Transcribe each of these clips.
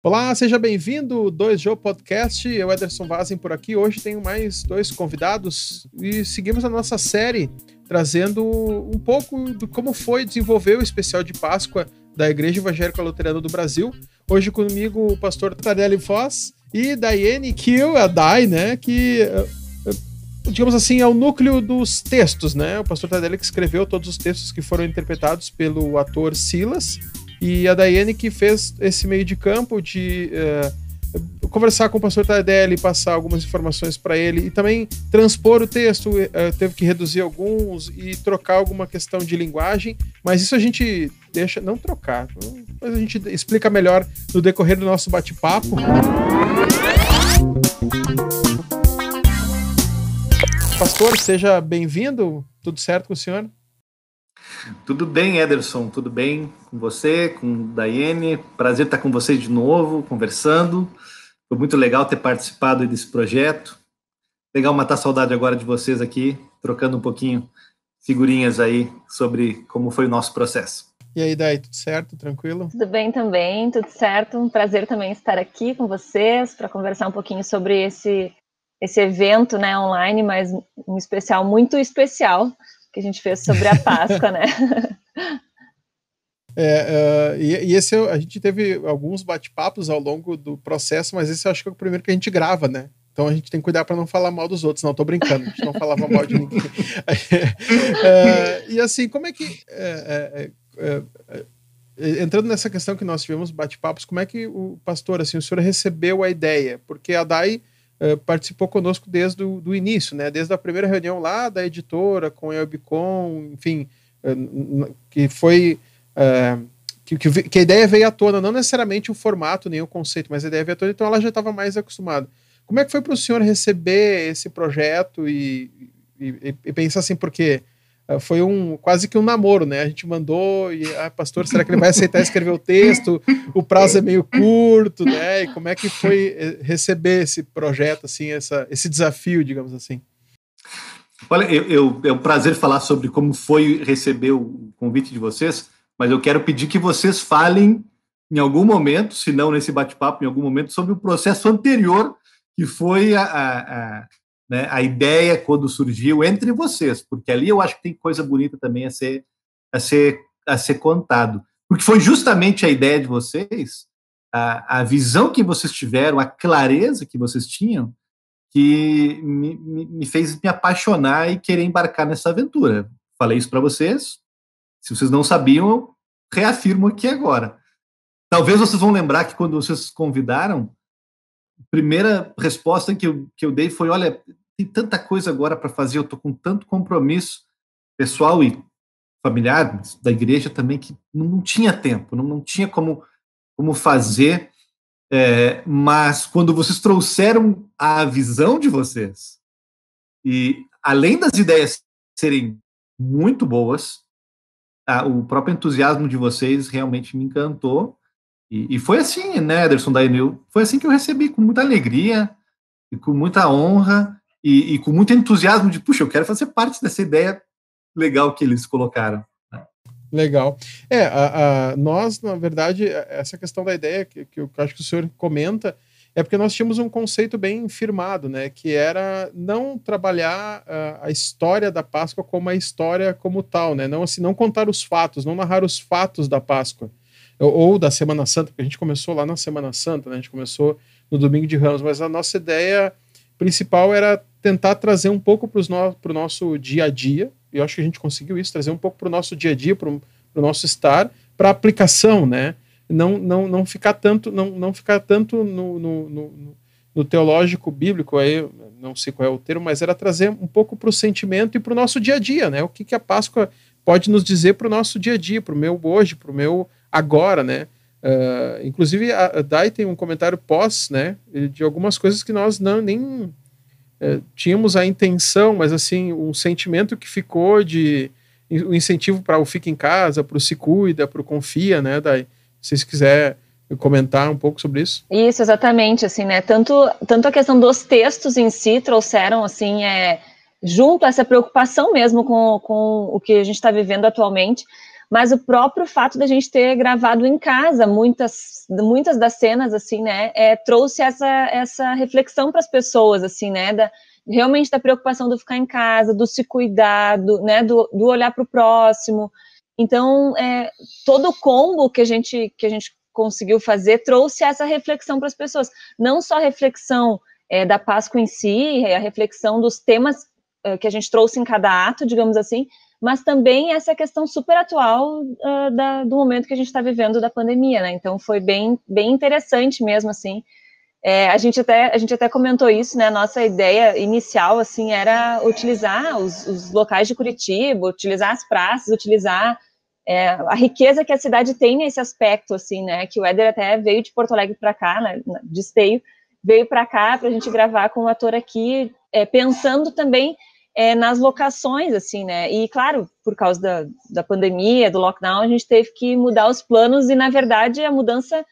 Olá, seja bem-vindo, 2Joe Podcast, eu, Ederson Vazen, por aqui. Hoje tenho mais dois convidados e seguimos a nossa série trazendo um pouco de como foi desenvolver o especial de Páscoa da Igreja Evangélica Luterana do Brasil. Hoje comigo o pastor Tardelli Foz e Daiane Kiel, a Dai, né, que eh, digamos assim, é o núcleo dos textos, né? O pastor Tardelli que escreveu todos os textos que foram interpretados pelo ator Silas e a Daiane que fez esse meio de campo de uh, conversar com o pastor Tardelli, passar algumas informações para ele e também transpor o texto, uh, teve que reduzir alguns e trocar alguma questão de linguagem, mas isso a gente deixa, não trocar, mas a gente explica melhor no decorrer do nosso bate-papo. Pastor, seja bem-vindo, tudo certo com o senhor? Tudo bem, Ederson? Tudo bem com você, com Daiane? Prazer estar com vocês de novo, conversando. Foi muito legal ter participado desse projeto. Legal matar saudade agora de vocês aqui, trocando um pouquinho figurinhas aí sobre como foi o nosso processo. E aí, Dai, tudo certo? Tranquilo? Tudo bem também, tudo certo. Um prazer também estar aqui com vocês para conversar um pouquinho sobre esse, esse evento né, online, mas um especial muito especial que a gente fez sobre a Páscoa, né? É, uh, e, e, esse a gente teve alguns bate-papos ao longo do processo, mas esse eu acho que é o primeiro que a gente grava, né? Então a gente tem que cuidar para não falar mal dos outros. Não, tô brincando, a gente não falava mal de ninguém. uh, e assim, como é que. Uh, entrando nessa questão que nós tivemos bate-papos, como é que o pastor, assim, o senhor recebeu a ideia? Porque a DAI Uh, participou conosco desde o do início, né? Desde a primeira reunião lá da editora com a Elbicon, enfim, uh, que foi uh, que, que, que, a ideia veio à tona, não necessariamente o formato nem o conceito, mas a ideia veio à tona, então ela já estava mais acostumada. Como é que foi para o senhor receber esse projeto e, e, e pensar assim, porque ah, foi um quase que um namoro, né? A gente mandou e, ah, pastor, será que ele vai aceitar escrever o texto? O prazo é meio curto, né? E como é que foi eh, receber esse projeto, assim, essa, esse desafio, digamos assim? Olha, eu, eu, é um prazer falar sobre como foi receber o convite de vocês, mas eu quero pedir que vocês falem em algum momento, se não nesse bate-papo, em algum momento, sobre o processo anterior, que foi a, a, né, a ideia quando surgiu entre vocês, porque ali eu acho que tem coisa bonita também a ser, a ser, a ser contado. Porque foi justamente a ideia de vocês, a, a visão que vocês tiveram, a clareza que vocês tinham, que me, me, me fez me apaixonar e querer embarcar nessa aventura. Falei isso para vocês. Se vocês não sabiam, eu reafirmo aqui agora. Talvez vocês vão lembrar que quando vocês convidaram, a primeira resposta que eu, que eu dei foi: olha, tem tanta coisa agora para fazer, eu estou com tanto compromisso pessoal e familiar da igreja também que não, não tinha tempo, não, não tinha como, como fazer. É, mas quando vocês trouxeram a visão de vocês, e além das ideias serem muito boas, o próprio entusiasmo de vocês realmente me encantou. E, e foi assim, né, Ederson Dainil? Foi assim que eu recebi, com muita alegria e com muita honra e, e, com muito entusiasmo de, puxa, eu quero fazer parte dessa ideia legal que eles colocaram. Né? Legal. É, a, a, nós, na verdade, essa questão da ideia que, que eu acho que o senhor comenta é porque nós tínhamos um conceito bem firmado, né, que era não trabalhar a, a história da Páscoa como a história como tal, né, não assim, não contar os fatos, não narrar os fatos da Páscoa ou, ou da Semana Santa, porque a gente começou lá na Semana Santa, né, a gente começou no Domingo de Ramos, mas a nossa ideia principal era tentar trazer um pouco para o no, nosso dia a dia, e eu acho que a gente conseguiu isso, trazer um pouco para o nosso dia a dia, para o nosso estar, para aplicação, né? Não, não, não ficar tanto, não, não ficar tanto no, no, no, no teológico bíblico, aí não sei qual é o termo, mas era trazer um pouco para o sentimento e para o nosso dia a dia, né? O que, que a Páscoa pode nos dizer para o nosso dia a dia, para o meu hoje, para o meu agora, né? Uh, inclusive, a, a Dai tem um comentário pós, né, de algumas coisas que nós não nem uh, tínhamos a intenção, mas assim, um sentimento que ficou de o um incentivo para o fica em casa, para o se cuida, para o confia, né, Dai? Se vocês quiser comentar um pouco sobre isso. Isso, exatamente, assim, né, tanto, tanto a questão dos textos em si trouxeram, assim, é, junto a essa preocupação mesmo com, com o que a gente está vivendo atualmente, mas o próprio fato da gente ter gravado em casa muitas, muitas das cenas, assim, né, é, trouxe essa, essa reflexão para as pessoas, assim, né, da, realmente da preocupação do ficar em casa, do se cuidar, do, né, do, do olhar para o próximo. Então, é, todo o combo que a gente que a gente conseguiu fazer trouxe essa reflexão para as pessoas, não só a reflexão é, da Páscoa em si, a reflexão dos temas é, que a gente trouxe em cada ato, digamos assim, mas também essa questão super atual uh, da, do momento que a gente está vivendo da pandemia, né? Então foi bem, bem interessante mesmo, assim. É, a, gente até, a gente até comentou isso, né? Nossa ideia inicial, assim, era utilizar os, os locais de Curitiba, utilizar as praças, utilizar é, a riqueza que a cidade tem nesse aspecto, assim, né? Que o Éder até veio de Porto Alegre para cá, né, de esteio, veio para cá para a gente gravar com o ator aqui, é, pensando também é, nas locações, assim, né? E, claro, por causa da, da pandemia, do lockdown, a gente teve que mudar os planos e, na verdade, a mudança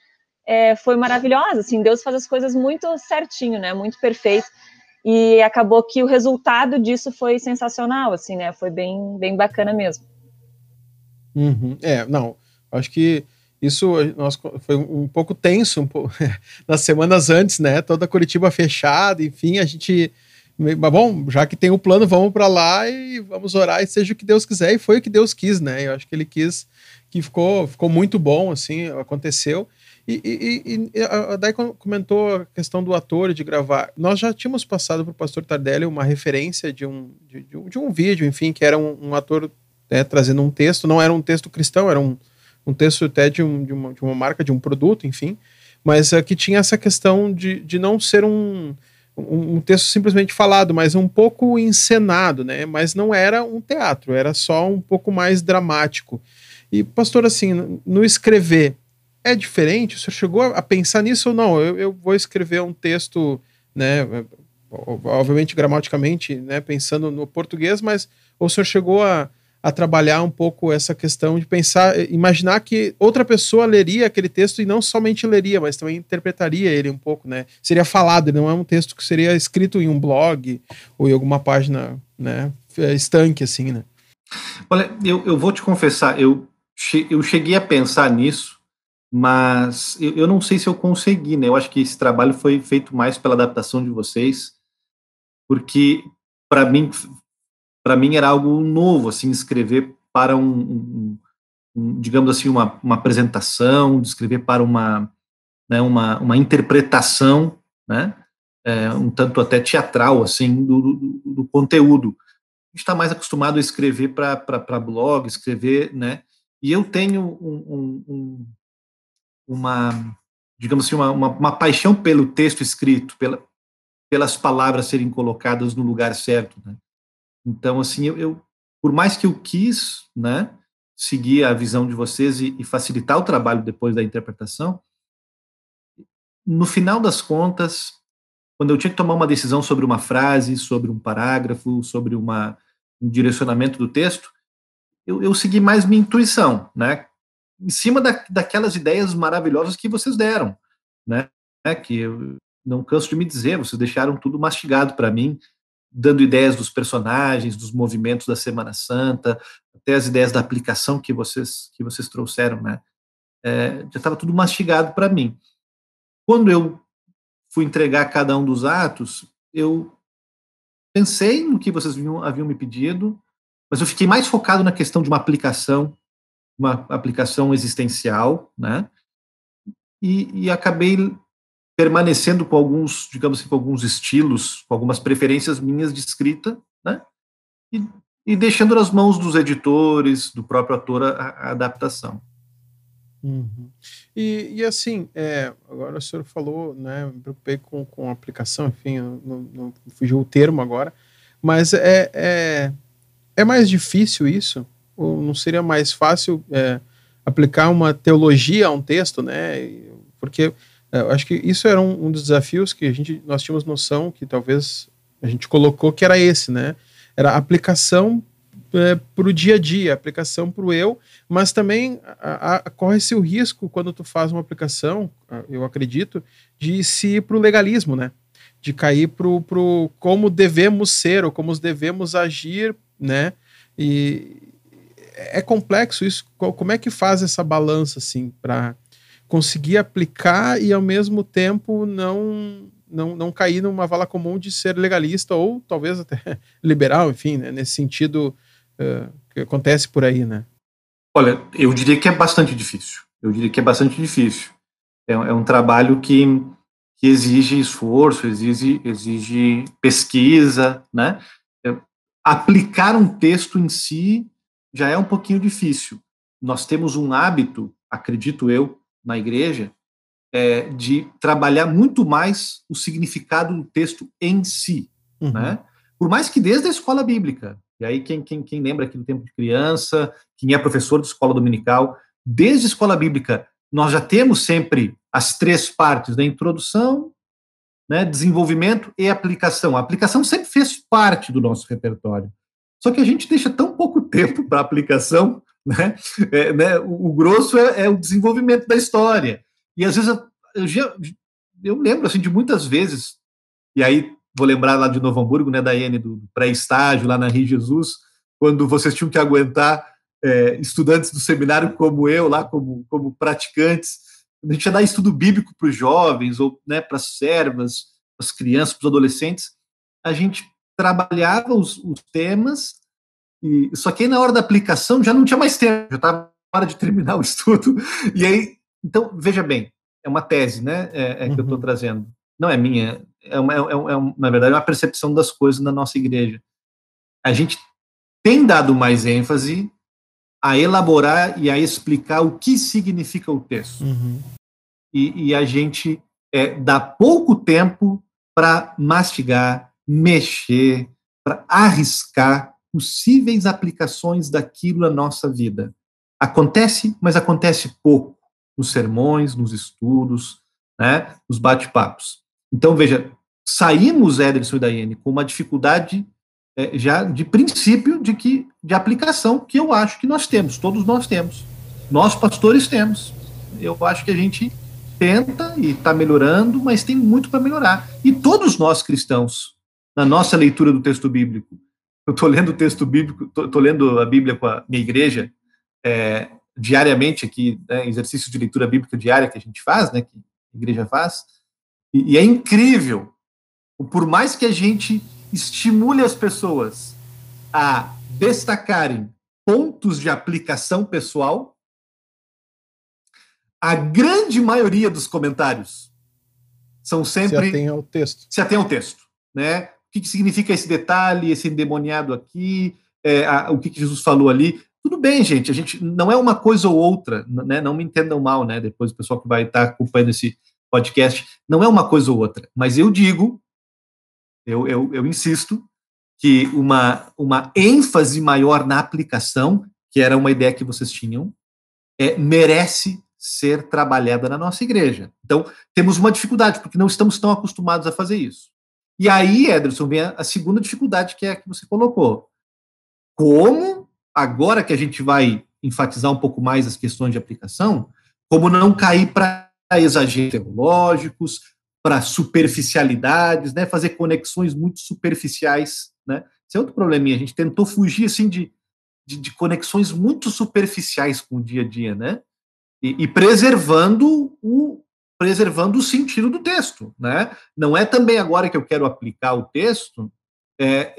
é, foi maravilhosa, assim, Deus faz as coisas muito certinho, né? Muito perfeito. E acabou que o resultado disso foi sensacional, assim, né? Foi bem, bem bacana mesmo. Uhum. É, não, acho que isso nós, foi um pouco tenso um pouco, nas semanas antes, né? Toda Curitiba fechada, enfim, a gente mas bom, já que tem o plano, vamos para lá e vamos orar e seja o que Deus quiser. E foi o que Deus quis, né? Eu acho que ele quis que ficou, ficou muito bom, assim, aconteceu. E, e, e a Dai comentou a questão do ator de gravar. Nós já tínhamos passado para o pastor Tardelli uma referência de um, de, de, um, de um vídeo, enfim, que era um, um ator né, trazendo um texto, não era um texto cristão, era um, um texto até de, um, de, uma, de uma marca, de um produto, enfim, mas uh, que tinha essa questão de, de não ser um um, texto simplesmente falado, mas um pouco encenado, né? Mas não era um teatro, era só um pouco mais dramático. E, pastor, assim, no escrever é diferente? O senhor chegou a pensar nisso ou não? Eu, eu vou escrever um texto, né? Obviamente, gramaticamente, né? Pensando no português, mas o senhor chegou a, a trabalhar um pouco essa questão de pensar, imaginar que outra pessoa leria aquele texto e não somente leria, mas também interpretaria ele um pouco, né? Seria falado, ele não é um texto que seria escrito em um blog ou em alguma página, né? Estanque, assim, né? Olha, eu, eu vou te confessar, eu, che eu cheguei a pensar nisso, mas eu, eu não sei se eu consegui, né? Eu acho que esse trabalho foi feito mais pela adaptação de vocês, porque para mim para mim era algo novo, assim, escrever para um, um, um digamos assim, uma, uma apresentação, escrever para uma, né, uma, uma interpretação, né, é, um tanto até teatral, assim, do, do, do conteúdo. A gente está mais acostumado a escrever para blog, escrever, né, e eu tenho um, um, uma, digamos assim, uma, uma, uma, paixão pelo texto escrito, pela, pelas palavras serem colocadas no lugar certo, né? Então, assim, eu, eu, por mais que eu quis, né, seguir a visão de vocês e, e facilitar o trabalho depois da interpretação, no final das contas, quando eu tinha que tomar uma decisão sobre uma frase, sobre um parágrafo, sobre uma, um direcionamento do texto, eu, eu segui mais minha intuição, né? Em cima da, daquelas ideias maravilhosas que vocês deram, né? Que eu não canso de me dizer, vocês deixaram tudo mastigado para mim, dando ideias dos personagens, dos movimentos da Semana Santa, até as ideias da aplicação que vocês que vocês trouxeram, né? É, já estava tudo mastigado para mim. Quando eu fui entregar cada um dos atos, eu pensei no que vocês haviam, me pedido, mas eu fiquei mais focado na questão de uma aplicação, uma aplicação existencial, né? E, e acabei permanecendo com alguns, digamos assim, com alguns estilos, com algumas preferências minhas de escrita, né? E, e deixando nas mãos dos editores, do próprio ator, a, a adaptação. Uhum. E, e, assim, é, agora o senhor falou, né, me preocupei com, com a aplicação, enfim, não, não fugiu o termo agora, mas é, é, é mais difícil isso? Ou não seria mais fácil é, aplicar uma teologia a um texto, né? Porque eu acho que isso era um, um, dos desafios que a gente, nós tínhamos noção que talvez a gente colocou que era esse, né? Era aplicação é, para o dia a dia, aplicação para o eu, mas também corre-se o risco quando tu faz uma aplicação, eu acredito, de se ir para o legalismo, né? De cair para o como devemos ser ou como devemos agir, né? E é complexo isso. Como é que faz essa balança assim para conseguir aplicar e ao mesmo tempo não não, não cair numa vala comum de ser legalista ou talvez até liberal, enfim, né, nesse sentido uh, que acontece por aí, né? Olha, eu diria que é bastante difícil. Eu diria que é bastante difícil. É, é um trabalho que, que exige esforço, exige, exige pesquisa, né? É, aplicar um texto em si já é um pouquinho difícil. Nós temos um hábito, acredito eu, na igreja, é, de trabalhar muito mais o significado do texto em si, uhum. né? Por mais que desde a escola bíblica, e aí quem, quem, quem lembra aqui do tempo de criança, quem é professor de escola dominical, desde a escola bíblica, nós já temos sempre as três partes da né? introdução, né, desenvolvimento e aplicação. A aplicação sempre fez parte do nosso repertório. Só que a gente deixa tão pouco tempo para aplicação, né? É, né? O, grosso é, é, o desenvolvimento da história. E às vezes eu, eu, lembro assim de muitas vezes, e aí vou lembrar lá de Novo Hamburgo, né, da Iene, do pré-estágio lá na Rio Jesus, quando vocês tinham que aguentar é, estudantes do seminário como eu, lá como, como praticantes, a gente ia dar estudo bíblico para os jovens, ou né, para as servas, para as crianças, para os adolescentes, a gente trabalhava os, os temas, e, só que aí na hora da aplicação já não tinha mais tempo, já estava na hora de terminar o estudo, e aí, então, veja bem, é uma tese, né, é, é que uhum. eu estou trazendo, não é minha, é, uma, é, é, na verdade, é uma percepção das coisas na nossa igreja. A gente tem dado mais ênfase a elaborar e a explicar o que significa o texto. Uhum. E, e, a gente é, dá pouco tempo para mastigar, mexer, para arriscar possíveis aplicações daquilo na nossa vida. Acontece, mas acontece pouco nos sermões, nos estudos, né, nos bate-papos. Então, veja, saímos, Ederson e Daiane, com uma dificuldade é, já de princípio de que de aplicação que eu acho que nós temos, todos nós temos. Nós, pastores, temos. Eu acho que a gente tenta e está melhorando, mas tem muito para melhorar. E todos nós cristãos, na nossa leitura do texto bíblico, eu estou lendo o texto bíblico, estou lendo a Bíblia com a minha igreja é, diariamente aqui, né, exercício de leitura bíblica diária que a gente faz, né, que a igreja faz, e, e é incrível, por mais que a gente estimule as pessoas a destacarem pontos de aplicação pessoal, a grande maioria dos comentários são sempre. Se atém ao texto. Se atém ao texto. Né? Que, que significa esse detalhe, esse endemoniado aqui, é, a, o que, que, Jesus falou ali. Tudo bem, gente, a gente não é uma coisa ou outra, né? não me entendam mal, né? Depois o pessoal que vai estar acompanhando esse podcast, não é uma coisa ou outra, mas eu digo eu, eu, eu insisto que uma, uma ênfase maior na aplicação, que era uma ideia que vocês tinham, é, merece ser trabalhada na nossa igreja. Então, temos uma dificuldade, porque não estamos tão acostumados a fazer isso. E aí, Ederson, vem a, segunda dificuldade, que é a que você colocou. Como, agora que a gente vai enfatizar um pouco mais as questões de aplicação, como não cair para exageros teológicos, para superficialidades, né, fazer conexões muito superficiais, né? Esse é outro probleminha. A gente tentou fugir assim de, de, de conexões muito superficiais com o dia a dia, né? E, e, preservando o preservando o sentido do texto, né? Não é também agora que eu quero aplicar o texto, é,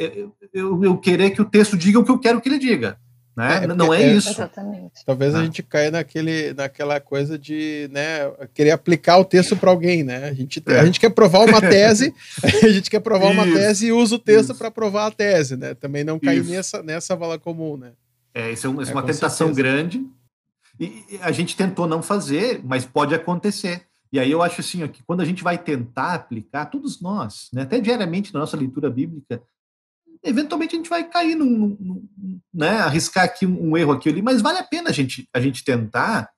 eu, eu querer que o texto diga o que eu quero que ele diga. Né? É, não é, é, isso. Exatamente. Talvez ah. a gente caia naquele, naquela coisa de né, querer aplicar o texto para alguém. Né? A, gente, é. a gente quer provar uma tese, a gente quer provar isso. uma tese e usa o texto para provar a tese. Né? Também não cair nessa, nessa vala comum. Né? É, isso é, um, isso é uma tentação certeza. grande. E a gente tentou não fazer, mas pode acontecer. E aí eu acho assim, ó, que quando a gente vai tentar aplicar, todos nós, né, até diariamente na nossa leitura bíblica, eventualmente a gente vai cair num, num né, arriscar aqui um, um, erro aqui ali, mas vale a pena a gente, a gente tentar.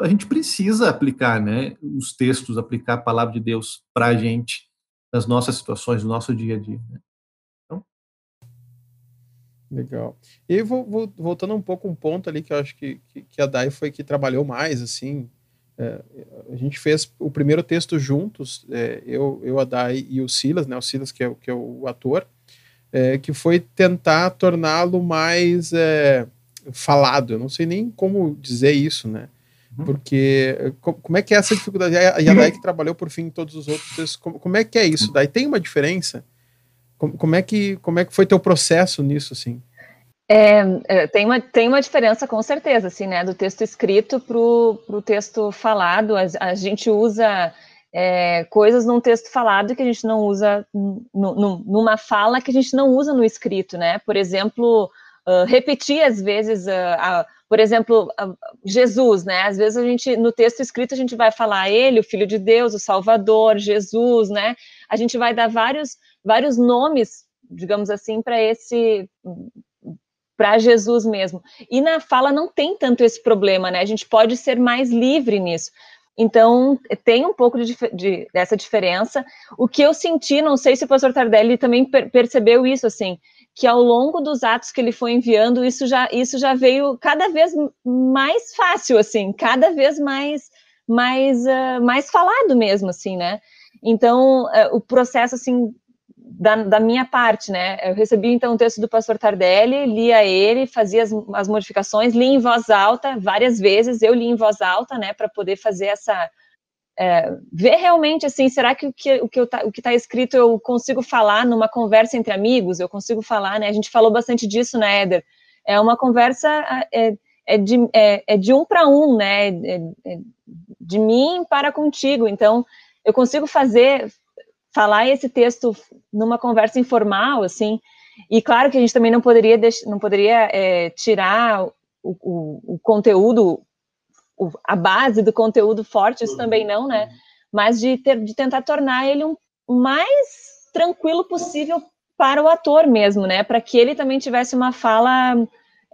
A gente precisa aplicar, né, os textos, aplicar a palavra de Deus para a gente nas nossas situações, no nosso dia a dia. Né? Então... Legal. E vou, vou, voltando um pouco um ponto ali que eu acho que, que, que a Dai foi que trabalhou mais, assim, é, a gente fez o primeiro texto juntos, é, eu, eu, a Dai e o Silas, né, o Silas que é, que é o ator, é, que foi tentar torná-lo mais é, falado. Eu não sei nem como dizer isso, né? Uhum. Porque como é que é essa dificuldade? A Yadai que trabalhou por fim em todos os outros, como, como é que é isso? Daí tem uma diferença? Como, como, é que, como é que foi teu processo nisso, assim? É, é, tem, uma, tem uma diferença com certeza, assim, né, do texto escrito para o texto falado. A, a gente usa é, coisas num texto falado que a gente não usa numa fala que a gente não usa no escrito, né? Por exemplo, uh, repetir às vezes, uh, por exemplo, Jesus, né? Às vezes a gente no texto escrito a gente vai falar ele, o Filho de Deus, o Salvador, Jesus, né? A gente vai dar vários vários nomes, digamos assim, para esse para Jesus mesmo. E na fala não tem tanto esse problema, né? A gente pode ser mais livre nisso. Então, tem um pouco de, de, dessa diferença. O que eu senti, não sei se o pastor Tardelli também per percebeu isso, assim, que ao longo dos atos que ele foi enviando, isso já, isso já veio cada vez mais fácil, assim, cada vez mais, mais, uh, mais falado mesmo, assim, né? Então, uh, o processo, assim, da, da, minha parte, né? Eu recebi então o texto do pastor Tardelli, lia ele, fazia as, as modificações, li em voz alta várias vezes, eu li em voz alta, né, para poder fazer essa. É, ver realmente assim, será que o que o que tá, está escrito eu consigo falar numa conversa entre amigos? Eu consigo falar, né? A gente falou bastante disso, né, Éder? É uma conversa é, é de, é, é de um para um, né? É, é de mim para contigo. Então, eu consigo fazer falar esse texto numa conversa informal, assim, e claro que a gente também não poderia, não poderia é, tirar o, o, o conteúdo, o, a base do conteúdo forte, isso também não, né? Mas de, ter, de tentar tornar ele um, o mais tranquilo possível para o ator mesmo, né? Para que ele também tivesse uma fala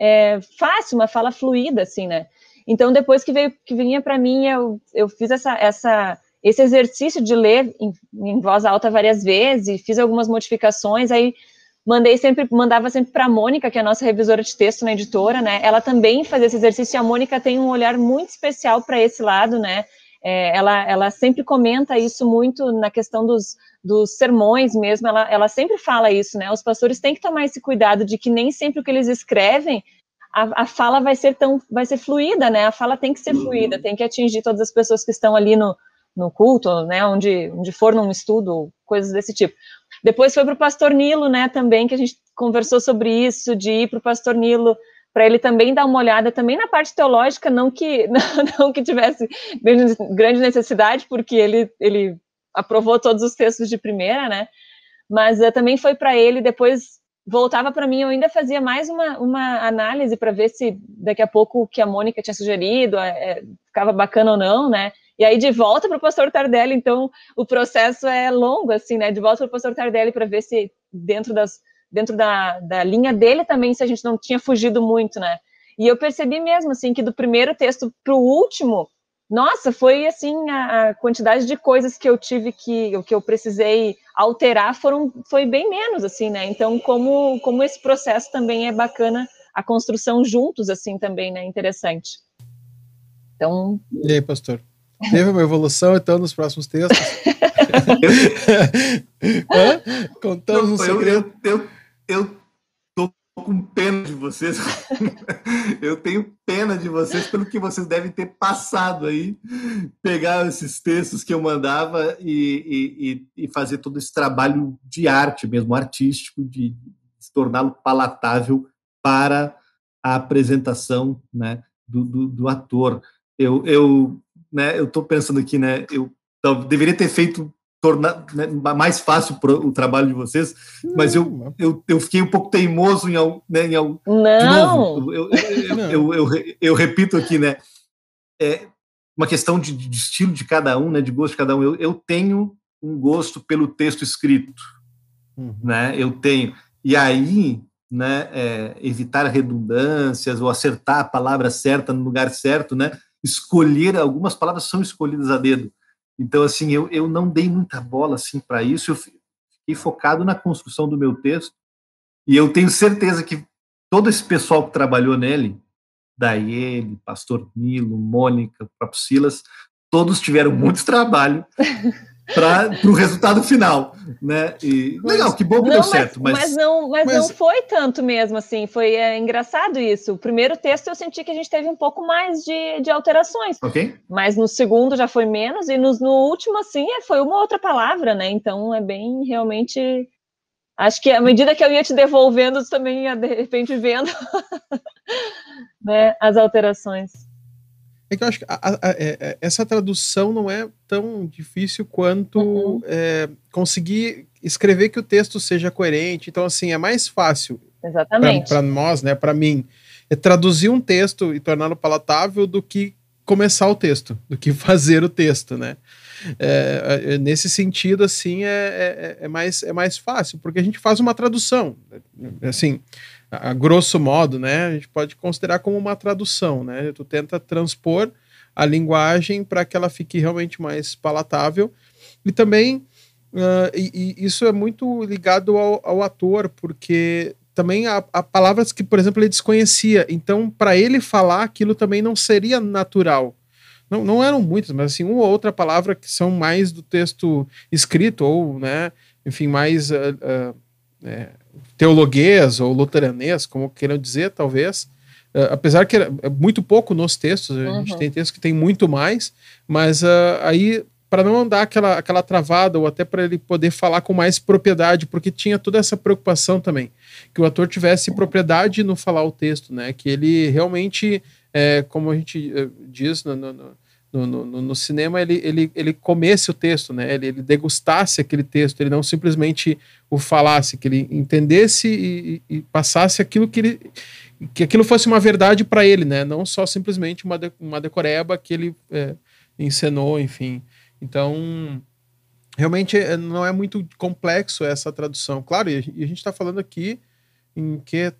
é, fácil, uma fala fluida, assim, né? Então, depois que veio, que vinha para mim, eu, eu fiz essa, essa esse exercício de ler em, em voz alta várias vezes, fiz algumas modificações, aí mandei sempre, mandava sempre para a Mônica, que é a nossa revisora de texto na editora, né? Ela também fazia esse exercício e a Mônica tem um olhar muito especial para esse lado, né? É, ela, ela sempre comenta isso muito na questão dos, dos sermões mesmo, ela, ela sempre fala isso, né? Os pastores têm que tomar esse cuidado de que nem sempre o que eles escrevem a, a, fala vai ser tão, vai ser fluida, né? A fala tem que ser fluida, tem que atingir todas as pessoas que estão ali no, no culto, né, onde, onde for num estudo, coisas desse tipo. Depois foi para o Pastor Nilo, né, também, que a gente conversou sobre isso, de ir para o Pastor Nilo, para ele também dar uma olhada também na parte teológica, não que não, não que tivesse grande, necessidade, porque ele, ele aprovou todos os textos de primeira, né, mas uh, também foi para ele, depois voltava para mim, eu ainda fazia mais uma, uma análise para ver se daqui a pouco o que a Mônica tinha sugerido é, ficava bacana ou não, né, e aí, de volta para o pastor Tardelli, então, o processo é longo, assim, né? De volta para o pastor Tardelli para ver se dentro, das, dentro da, da linha dele também, se a gente não tinha fugido muito, né? E eu percebi mesmo, assim, que do primeiro texto para o último, nossa, foi, assim, a, a, quantidade de coisas que eu tive que, que eu precisei alterar foram, foi bem menos, assim, né? Então, como, como esse processo também é bacana, a construção juntos, assim, também, né? Interessante. Então... E aí, pastor? Teve uma evolução, então, nos próximos textos? Contamos um segredo. Eu, eu, eu com pena de vocês. eu tenho pena de vocês pelo que vocês devem ter passado aí. Pegar esses textos que eu mandava e, e, e fazer todo esse trabalho de arte mesmo, artístico, de torná-lo palatável para a apresentação né, do, do, do ator. Eu, eu né, eu estou pensando aqui, né, eu deveria ter feito tornar né, mais fácil pro, o trabalho de vocês, mas eu, eu, eu fiquei um pouco teimoso em, né, em não. de novo, eu, eu, eu, eu, repito aqui, né, é uma questão de, de, estilo de cada um, né, de gosto de cada um. Eu, eu tenho um gosto pelo texto escrito, uhum. né, eu tenho. E aí, né, é, evitar redundâncias ou acertar a palavra certa no lugar certo, né, escolher, algumas palavras são escolhidas a dedo. Então, assim, eu, eu não dei muita bola assim para isso, eu fiquei focado na construção do meu texto, e eu tenho certeza que todo esse pessoal que trabalhou nele, Daiele, Pastor Nilo, Mônica, próprio Silas, todos tiveram muito trabalho para o resultado final, né? E legal, que bom que não, deu mas, certo, mas... mas não, mas, mas, não foi tanto mesmo assim. Foi é, engraçado isso. O primeiro texto eu senti que a gente teve um pouco mais de, de alterações, ok? Mas no segundo já foi menos e no, no último assim é, foi uma outra palavra, né? Então é bem realmente Acho que à medida que eu ia te devolvendo, você também ia de repente vendo né, as alterações. É que eu acho que a, a, a, é, é, essa tradução não é tão difícil quanto uhum. é, conseguir escrever que o texto seja coerente. Então, assim, é mais fácil para nós, né, para mim, é traduzir um texto e torná-lo palatável do que começar o texto, do que fazer o texto, né? É, é, nesse sentido, assim, é, é, é, mais, é mais fácil, porque a gente faz uma tradução, assim, a, grosso modo, né? A gente pode considerar como uma tradução, né? Tu tenta transpor a linguagem para que ela fique realmente mais palatável e também uh, e, e isso é muito ligado ao, ao ator, porque também há, há, palavras que, por exemplo, ele desconhecia. Então, para ele falar aquilo também não seria natural. Não, não eram muitas, mas assim, uma ou outra palavra que são mais do texto escrito, ou, né, enfim, mais uh, uh, é, teologuês ou luteranês, como queiram dizer, talvez. Uh, apesar que é muito pouco nos textos, uhum. a gente uhum. tem textos que tem muito mais, mas aí para não dar aquela, aquela travada ou até para ele poder falar com mais propriedade, porque tinha toda essa preocupação também, que o ator tivesse propriedade no falar o texto, né? Que ele realmente, é, como a gente uh, diz no, no, no, no, no, cinema, ele, ele, ele comesse o texto, né? Ele, ele degustasse aquele texto, ele não simplesmente o falasse, que ele entendesse e, e, passasse aquilo que ele que aquilo fosse uma verdade para ele, né? Não só simplesmente uma, de, uma decoreba que ele é, encenou, enfim. Então, realmente é, não é muito complexo essa tradução. Claro, e a gente está falando aqui em que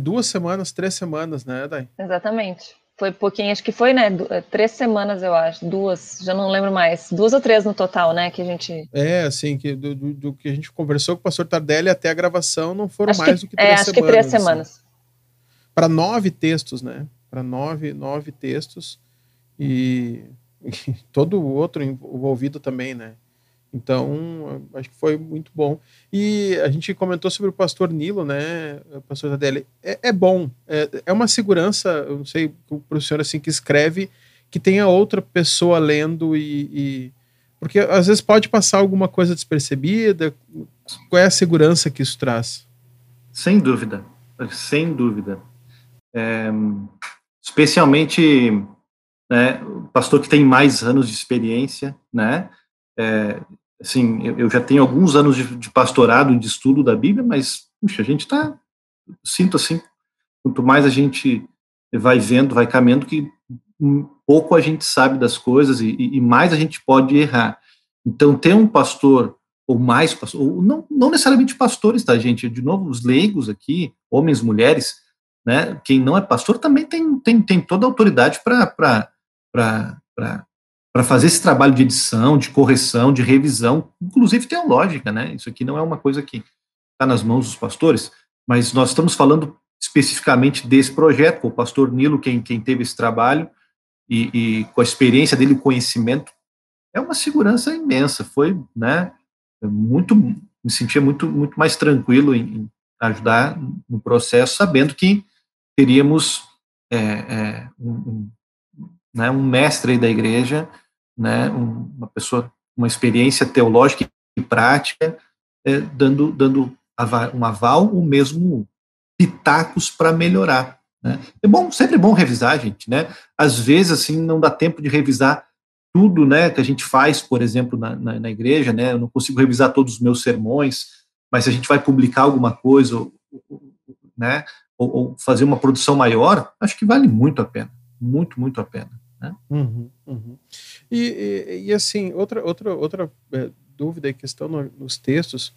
duas semanas, três semanas, né, Dai? Exatamente. Foi pouquinho, acho que foi, né? É, três semanas, eu acho. Duas, já não lembro mais. Duas ou três no total, né? Que a gente. É, assim, que do, do, do que a gente conversou com o pastor Tardelli até a gravação não foram acho mais que, do que três é, acho semanas. Que três assim. semanas. Para nove textos, né? Para nove, nove textos. E todo o outro envolvido também, né? Então, acho que foi muito bom. E a gente comentou sobre o pastor Nilo, né, pastor Tadele. É, é bom, é, é, uma segurança, eu não sei, o professor assim que escreve, que tenha outra pessoa lendo e, e, Porque às vezes pode passar alguma coisa despercebida. Qual é a segurança que isso traz? Sem dúvida, sem dúvida. É, especialmente né, o pastor que tem mais anos de experiência, né, é, assim, eu, eu, já tenho alguns anos de, de, pastorado, de estudo da Bíblia, mas, puxa, a gente está, sinto assim, quanto mais a gente vai vendo, vai caminhando, que pouco a gente sabe das coisas e, e mais a gente pode errar. Então, ter um pastor ou mais pastor, ou não, não necessariamente pastores, tá, gente? De novo, os leigos aqui, homens, mulheres, né? Quem não é pastor também tem, tem, tem toda a autoridade para para fazer esse trabalho de edição, de correção, de revisão, inclusive teológica, né? Isso aqui não é uma coisa que está nas mãos dos pastores, mas nós estamos falando especificamente desse projeto, com o pastor Nilo, quem, quem teve esse trabalho, e, e com a experiência dele, o conhecimento, é uma segurança imensa. Foi, né? Muito, me sentia muito, muito mais tranquilo em, em ajudar no processo, sabendo que teríamos é, é, um, né, um mestre da igreja, né, uma pessoa uma experiência teológica e prática, é, dando dando um aval ou mesmo pitacos para melhorar. Né? É bom, sempre bom revisar, gente, né? Às vezes assim não dá tempo de revisar tudo, né, que a gente faz, por exemplo, na, na, na igreja, né? Eu não consigo revisar todos os meus sermões, mas se a gente vai publicar alguma coisa, ou, né, ou, ou fazer uma produção maior, acho que vale muito a pena, muito, muito a pena. Né? Uhum, uhum. E, e, e, assim, outra, outra, outra é, dúvida e questão no, nos textos,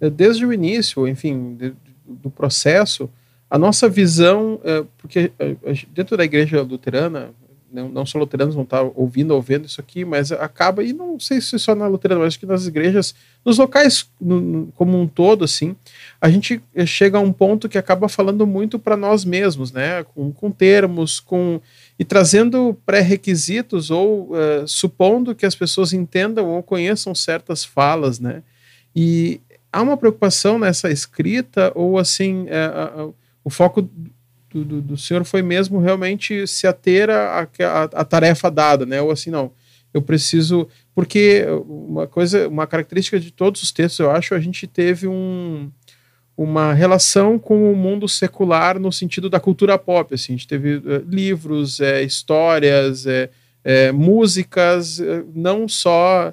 é, desde o início, enfim, de, do processo, a nossa visão, é, porque dentro da igreja luterana, não, não só luteranos vão estar ouvindo ou vendo isso aqui, mas acaba, e não sei se só na luterana, mas acho que nas igrejas, nos locais no, como um todo, assim, a gente chega a um ponto que acaba falando muito para nós mesmos, né, com, com termos, com e trazendo pré-requisitos ou uh, supondo que as pessoas entendam ou conheçam certas falas, né? E há uma preocupação nessa escrita ou assim uh, uh, o foco do, do, do, senhor foi mesmo realmente se ater a, a, a, tarefa dada, né? Ou assim não, eu preciso porque uma coisa, uma característica de todos os textos, eu acho, a gente teve um uma relação com o mundo secular no sentido da cultura pop. Assim, a gente teve uh, livros, é, histórias, é, é, músicas, não só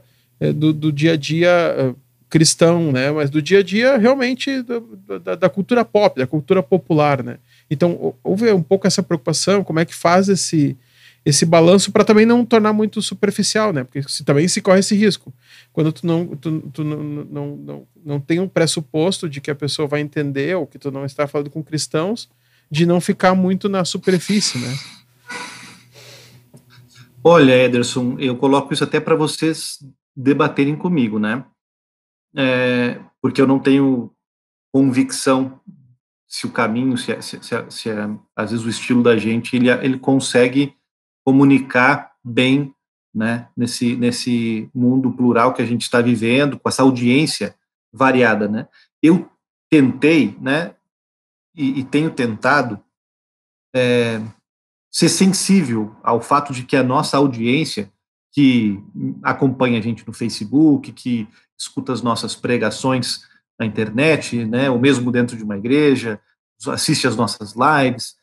do, do, dia a dia cristão, né, mas do dia a dia realmente do, da, da, cultura pop, da cultura popular. Né? Então, houve um pouco essa preocupação, como é que faz esse, esse balanço para também não tornar muito superficial, né? Porque se, também se corre esse risco. Quando tu não, tu, tu não, não, não, não tem um pressuposto de que a pessoa vai entender ou que tu não está falando com cristãos, de não ficar muito na superfície, né? Olha, Ederson, eu coloco isso até para vocês debaterem comigo, né? É, porque eu não tenho convicção se o caminho, se, se, se, se às vezes o estilo da gente, ele, ele consegue comunicar bem né, nesse, nesse mundo plural que a gente está vivendo, com essa audiência variada. Né? Eu tentei, né, e, e tenho tentado, é, ser sensível ao fato de que a nossa audiência, que acompanha a gente no Facebook, que escuta as nossas pregações na internet, né, ou mesmo dentro de uma igreja, assiste as nossas lives,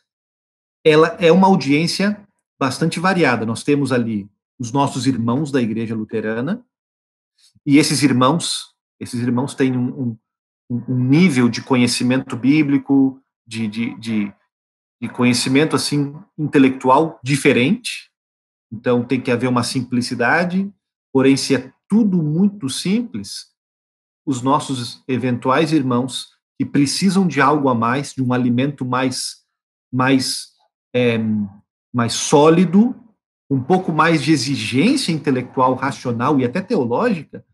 ela é uma audiência bastante variada. Nós temos ali os nossos irmãos da Igreja Luterana, e esses irmãos, esses irmãos têm um, um, um nível de conhecimento bíblico, de, de, de, de conhecimento assim intelectual diferente. Então tem que haver uma simplicidade. Porém, se é tudo muito simples, os nossos eventuais irmãos que precisam de algo a mais, de um alimento mais mais é, mais sólido, um pouco mais de exigência intelectual, racional e até teológica,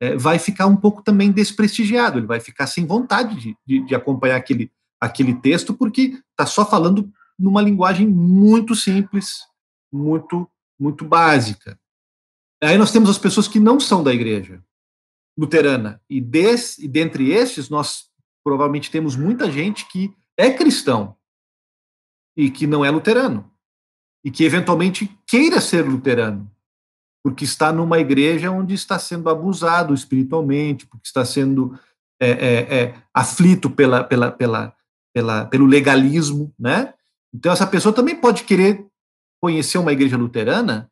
é, vai ficar um pouco também desprestigiado, ele vai ficar sem vontade de, de, de acompanhar aquele, aquele texto, porque está só falando numa linguagem muito simples, muito, muito básica. Aí nós temos as pessoas que não são da igreja luterana, e, des, e dentre estes, nós provavelmente temos muita gente que é cristão e que não é luterano e que eventualmente queira ser luterano, porque está numa igreja onde está sendo abusado espiritualmente, porque está sendo é, é, é, aflito pela, pela, pela, pela, pelo legalismo, né? Então essa pessoa também pode querer conhecer uma igreja luterana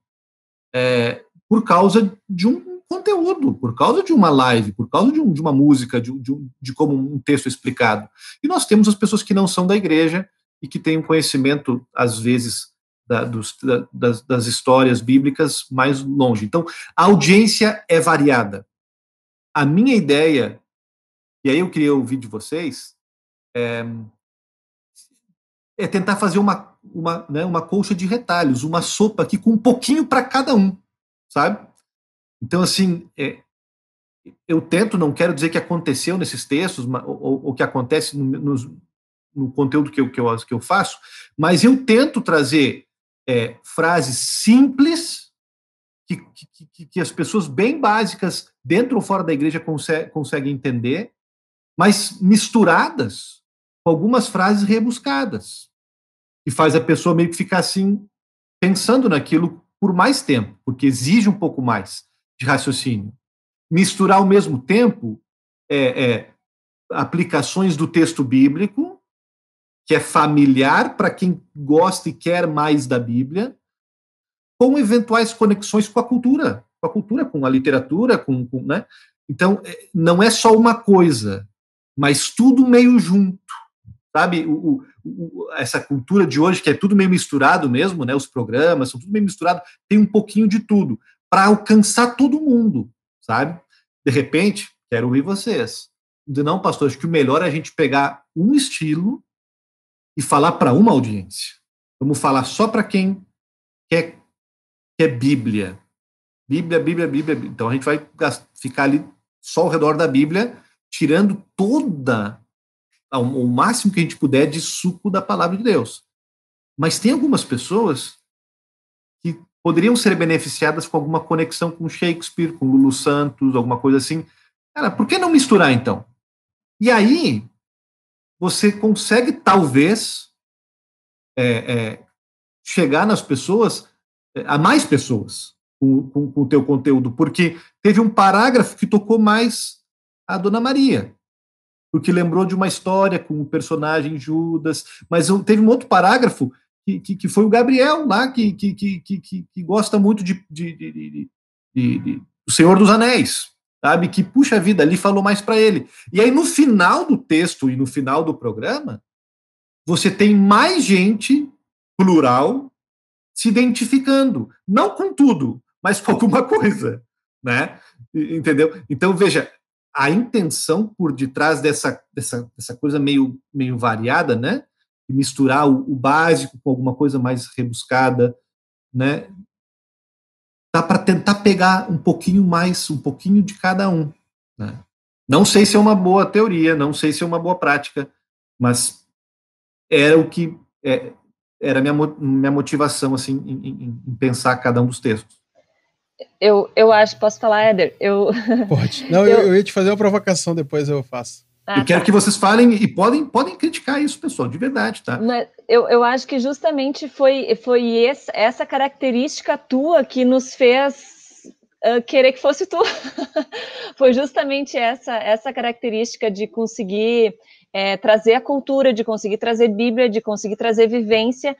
é, por causa de um conteúdo, por causa de uma live, por causa de, um, de uma música, de, de, de, como um texto explicado. E nós temos as pessoas que não são da igreja e que têm um conhecimento, às vezes, da, dos, da, das, das, histórias bíblicas mais longe. Então, a audiência é variada. A minha ideia, e aí eu queria ouvir de vocês, é, é tentar fazer uma, uma, né, uma colcha de retalhos, uma sopa aqui com um pouquinho para cada um, sabe? Então, assim, é, eu tento, não quero dizer que aconteceu nesses textos, ou, ou que acontece no, no, conteúdo que eu, que, eu, que eu faço, mas eu tento trazer é, frases simples que, que, que, as pessoas bem básicas, dentro ou fora da igreja, consegue, conseguem entender, mas misturadas com algumas frases rebuscadas, que faz a pessoa meio que ficar assim, pensando naquilo por mais tempo, porque exige um pouco mais de raciocínio. Misturar ao mesmo tempo é, é, aplicações do texto bíblico que é familiar para quem gosta e quer mais da Bíblia, com eventuais conexões com a cultura, com a cultura, com a literatura, com, com né? Então, é, não é só uma coisa, mas tudo meio junto, sabe? O, o, essa cultura de hoje, que é tudo meio misturado mesmo, né? Os programas são tudo meio misturado, tem um pouquinho de tudo, para alcançar todo mundo, sabe? De repente, quero ouvir vocês. Não, pastor, acho que o melhor é a gente pegar um estilo e falar para uma audiência. Vamos falar só para quem quer, quer Bíblia. Bíblia, Bíblia, Bíblia. Então a gente vai ficar ali só ao redor da Bíblia, tirando toda o máximo que a gente puder de suco da palavra de Deus. Mas tem algumas pessoas poderiam ser beneficiadas com alguma conexão com Shakespeare, com Lulu Santos, alguma coisa assim. Cara, por que não misturar então? E aí você consegue talvez é, é, chegar nas pessoas, é, a mais pessoas com, com, com o teu conteúdo, porque teve um parágrafo que tocou mais a Dona Maria, porque lembrou de uma história com o personagem Judas, mas teve um outro parágrafo que, que, que foi o Gabriel lá, que, que, que, que, que gosta muito de, de, de, de, de O Senhor dos Anéis, sabe? Que, puxa vida, ali falou mais para ele. E aí, no final do texto e no final do programa, você tem mais gente, plural, se identificando. Não com tudo, mas com alguma coisa, né? Entendeu? Então, veja, a intenção por detrás dessa, dessa, dessa coisa meio, meio variada, né? misturar o, o básico com alguma coisa mais rebuscada, né? Dá para tentar pegar um pouquinho mais, um pouquinho de cada um. Né? Não sei se é uma boa teoria, não sei se é uma boa prática, mas era o que é, era minha minha motivação assim em, em, em, pensar cada um dos textos. Eu, eu acho, posso falar, Éder? Eu pode. Não, eu, eu ia te fazer uma provocação depois eu faço. Ah, eu quero tá. que vocês falem e podem, podem criticar isso, pessoal, de verdade, tá? Mas eu, eu acho que justamente foi, foi essa, essa característica tua que nos fez uh, querer que fosse tu. foi justamente essa, essa característica de conseguir é, trazer a cultura, de conseguir trazer Bíblia, de conseguir trazer vivência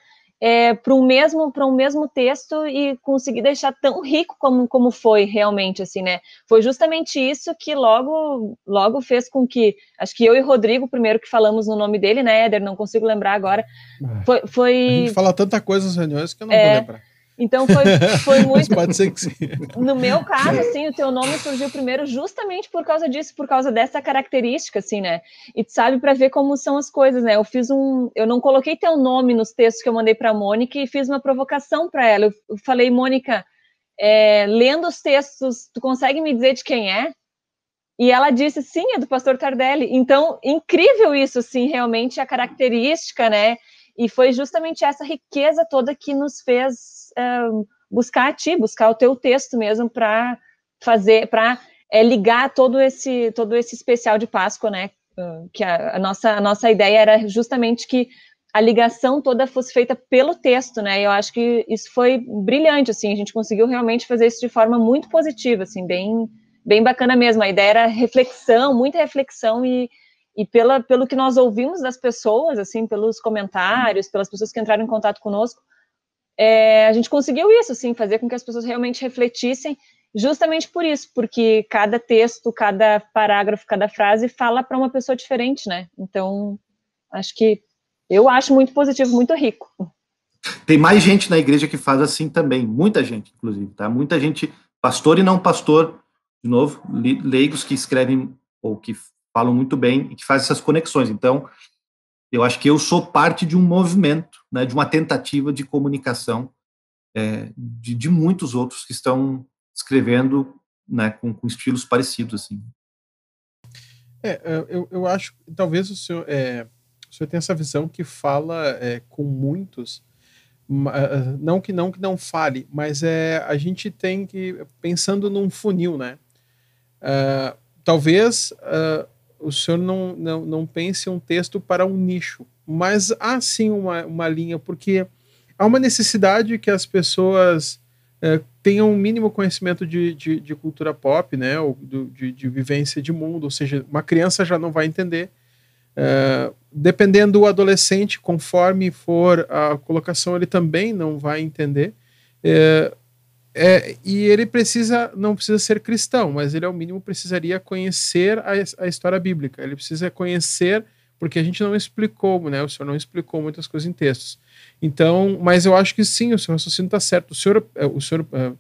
é, para um mesmo para um mesmo texto e conseguir deixar tão rico como, como foi realmente assim né? Foi justamente isso que logo logo fez com que acho que eu e Rodrigo primeiro que falamos no nome dele né Éder? Não consigo lembrar agora. É. foi, foi... a gente fala tanta coisa nas reuniões que eu não é, vou lembrar então foi, foi muito. pode ser que sim. No meu caso, assim, o teu nome surgiu primeiro justamente por causa disso, por causa dessa característica, assim, né? E tu sabe para ver como são as coisas, né? Eu fiz um, eu não coloquei teu nome nos textos que eu mandei para Mônica e fiz uma provocação para ela. Eu falei, Mônica, é, lendo os textos, tu consegue me dizer de quem é? E ela disse, sim, é do pastor Tardelli. Então, incrível isso, sim, realmente a característica, né? E foi justamente essa riqueza toda que nos fez buscar a ti, buscar o teu texto mesmo para fazer, para é, ligar todo esse todo esse especial de Páscoa, né? Que a, a, nossa a nossa ideia era justamente que a ligação toda fosse feita pelo texto, né? Eu acho que isso foi brilhante, assim, a gente conseguiu realmente fazer isso de forma muito positiva, assim, bem bem bacana mesmo. A ideia era reflexão, muita reflexão e e pela, pelo que nós ouvimos das pessoas, assim, pelos comentários, pelas pessoas que entraram em contato conosco, é, a gente conseguiu isso, assim, fazer com que as pessoas realmente refletissem, justamente por isso, porque cada texto, cada parágrafo, cada frase fala para uma pessoa diferente, né? Então, acho que eu acho muito positivo, muito rico. Tem mais gente na igreja que faz assim também, muita gente, inclusive, tá? Muita gente, pastor e não pastor, de novo, leigos que escrevem ou que falam muito bem e que fazem essas conexões. Então, eu acho que eu sou parte de um movimento, né, de uma tentativa de comunicação é, de, de, muitos outros que estão escrevendo né, com, com estilos parecidos. Assim. É, é eu, eu acho talvez o senhor, é, o senhor tenha essa visão que fala é, com muitos, não que não que não fale, mas é a gente tem que pensando num funil, né? Uh, talvez uh, o senhor não, não, não pense um texto para um nicho, mas há sim uma, uma linha, porque há uma necessidade que as pessoas é, tenham um mínimo conhecimento de, de, de cultura pop, né, ou do, de, de, vivência de mundo, ou seja, uma criança já não vai entender. É, dependendo do adolescente, conforme for a colocação, ele também não vai entender. É, é, e ele precisa, não precisa ser cristão, mas ele ao mínimo precisaria conhecer a, a, história bíblica. Ele precisa conhecer, porque a gente não explicou, né? O senhor não explicou muitas coisas em textos. Então, mas eu acho que sim, o seu raciocínio está certo. O senhor, é, o senhor uh,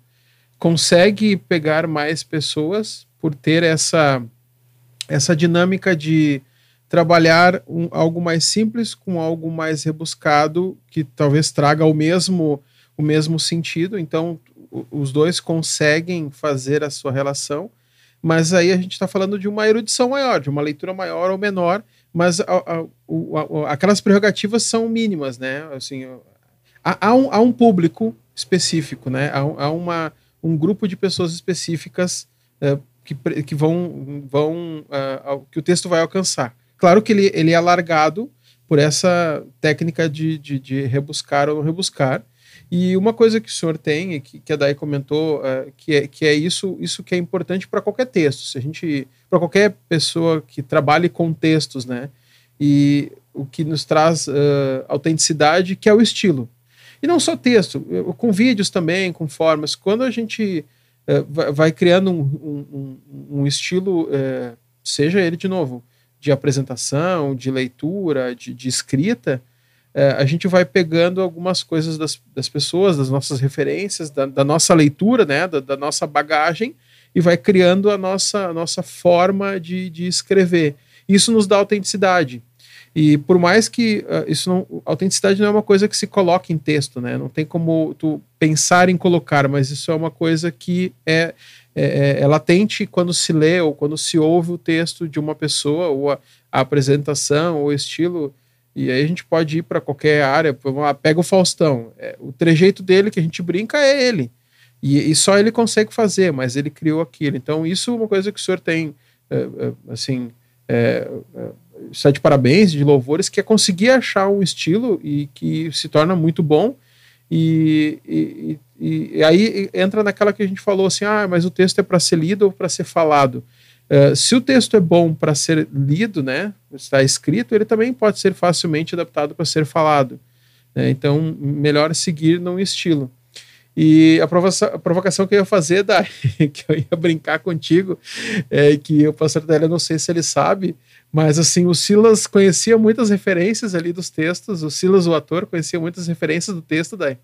consegue pegar mais pessoas por ter essa, essa dinâmica de trabalhar um, algo mais simples com algo mais rebuscado, que talvez traga o mesmo, o mesmo sentido. Então, os dois conseguem fazer a sua relação, mas aí a gente está falando de uma erudição maior, de uma leitura maior ou menor, mas a, a, a, aquelas prerrogativas são mínimas, né? Assim, há, um, há um público específico, né? Há, há uma, um grupo de pessoas específicas uh, que, que vão, vão uh, que o texto vai alcançar. Claro que ele, ele é alargado por essa técnica de, de, de rebuscar ou não rebuscar, e uma coisa que o senhor tem, que, que a Dai comentou, uh, que, é, que é isso, isso que é importante para qualquer texto. Se a gente, para qualquer pessoa que trabalhe com textos, né? E o que nos traz uh, autenticidade, que é o estilo. E não só texto, com vídeos também, com formas. Quando a gente uh, vai criando um, um, um estilo, seja ele de novo, de apresentação, de leitura, de, de escrita, é, a gente vai pegando algumas coisas das, das pessoas, das nossas referências, da, da nossa leitura, né, da, da, nossa bagagem, e vai criando a nossa, a nossa forma de, de escrever. Isso nos dá autenticidade. E por mais que uh, isso não, autenticidade não é uma coisa que se coloca em texto, né? Não tem como tu pensar em colocar, mas isso é uma coisa que é, é, é, é latente quando se lê ou quando se ouve o texto de uma pessoa, ou a, a apresentação, ou o estilo e aí a gente pode ir para qualquer área, pega o Faustão. É, o trejeito dele que a gente brinca é ele. E, e, só ele consegue fazer, mas ele criou aquilo. Então, isso é uma coisa que o senhor tem, é, é, assim, é, está de parabéns, de louvores, que é conseguir achar um estilo e que se torna muito bom. E, e, e, e aí entra naquela que a gente falou assim: ah, mas o texto é para ser lido ou para ser falado? Uh, se o texto é bom para ser lido, né, está escrito, ele também pode ser facilmente adaptado para ser falado. Né? Então, melhor seguir num estilo. E a, provocação, a provocação que eu ia fazer, da, que eu ia brincar contigo, é que o pastor Télio, não sei se ele sabe, mas assim, o Silas conhecia muitas referências ali dos textos, o Silas, o ator, conhecia muitas referências do texto daí.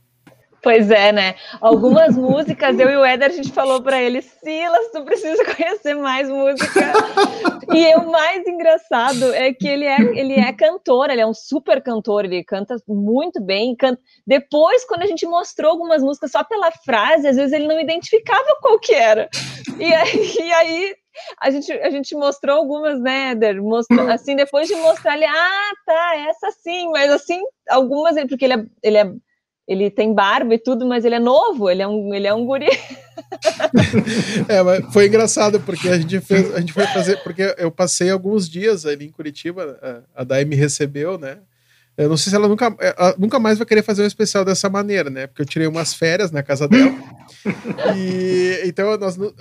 Pois é, né? Algumas músicas, eu e o Éder, a gente falou para ele, Silas, tu precisa conhecer mais música. e o mais engraçado é que ele é, ele é cantor, ele é um super cantor, ele canta muito bem. Canta... Depois, quando a gente mostrou algumas músicas só pela frase, às vezes ele não identificava qual que era. E aí, e aí a gente, a gente mostrou algumas, né, Éder? Mostrou, assim, depois de mostrar ele, ah, tá, essa sim, mas assim, algumas, porque ele é, ele é ele tem barba e tudo, mas ele é novo, ele é um, ele é um guri. é, mas foi engraçado, porque a gente fez, a gente foi fazer, porque eu passei alguns dias ali em Curitiba, a, a Dai me recebeu, né? Eu não sei se ela nunca, ela nunca mais vai querer fazer um especial dessa maneira, né? Porque eu tirei umas férias na casa dela. e então nós, o,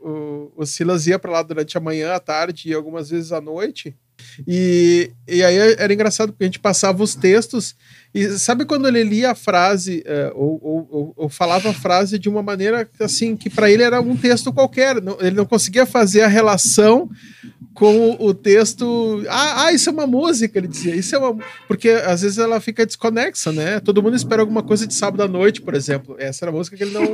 o, o Silas ia para lá durante a manhã, à tarde e algumas vezes à noite. E, e aí era engraçado porque a gente passava os textos e sabe quando ele lia a frase uh, ou, ou, ou, falava a frase de uma maneira assim que para ele era um texto qualquer, não, ele não conseguia fazer a relação com o texto. Ah, ah, isso é uma música, ele dizia. Isso é uma. Porque às vezes ela fica desconexa, né? Todo mundo espera alguma coisa de sábado à noite, por exemplo. Essa era a música que ele não,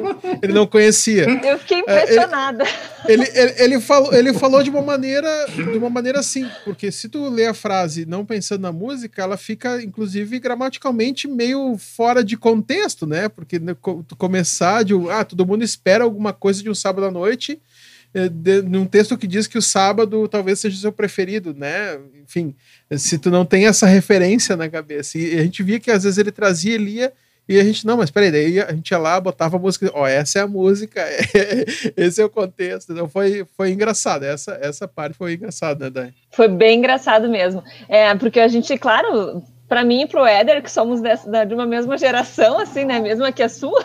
ele não conhecia. Eu fiquei impressionada. É, ele, ele, ele, ele, falou, ele falou de uma maneira de uma maneira assim, porque se tu lê a frase não pensando na música, ela fica, inclusive, gramaticalmente meio fora de contexto, né? Porque tu começar de. Ah, todo mundo espera alguma coisa de um sábado à noite de, num texto que diz que o sábado talvez seja o seu preferido, né? Enfim, se tu não tem essa referência na cabeça. E a gente via que às vezes ele trazia, ele ia, e a gente, não, mas peraí, daí a gente ia lá, botava a música, ó, essa é a música, esse é o contexto. Então foi, foi engraçado, essa, essa parte foi engraçada, né, Dani? Foi bem engraçado mesmo. É, porque a gente, claro, para mim e pro Éder, que somos dessa, de uma mesma geração, assim, né? Mesmo que a sua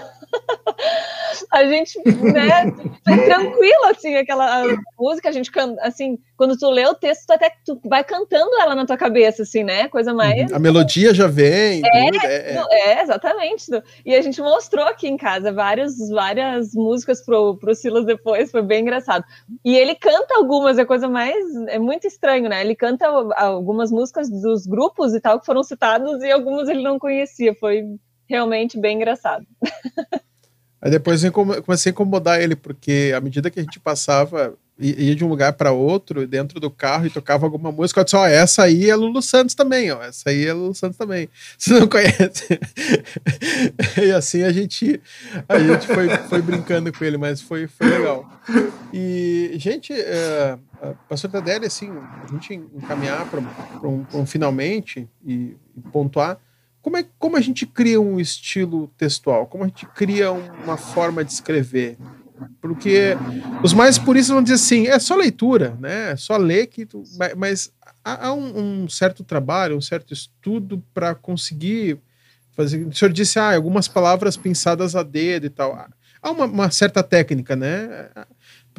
a gente, né, é tranquilo, assim, aquela música, a gente, assim, quando tu lê o texto, tu até tu vai cantando ela na tua cabeça, assim, né, coisa mais... A melodia já vem. É, tudo, é, é. é, exatamente. E a gente mostrou aqui em casa várias, várias músicas pro, pro Silas depois, foi bem engraçado. E ele canta algumas, é coisa mais, é muito estranho, né, ele canta algumas músicas dos grupos e tal, que foram citados, e algumas ele não conhecia, foi realmente bem engraçado. Aí depois eu comecei a incomodar ele, porque à medida que a gente passava, ia de um lugar para outro, dentro do carro, e tocava alguma música, eu disse, ó, oh, essa aí é Lulu Santos também, ó, essa aí é Lulu Santos também. Você não conhece? e assim a gente, a gente foi, foi brincando com ele, mas foi, foi legal. E, gente, é, pastor Tadelli, assim, a gente encaminhar para um, um, finalmente e, e pontuar, como, é, como a gente cria um estilo textual? Como a gente cria uma forma de escrever? Porque os mais puristas vão dizer assim, é só leitura, né? É só ler que tu... Mas há um, um certo trabalho, um certo estudo para conseguir fazer. O senhor disse, ah, algumas palavras pensadas a dedo e tal. Há uma, uma certa técnica, né?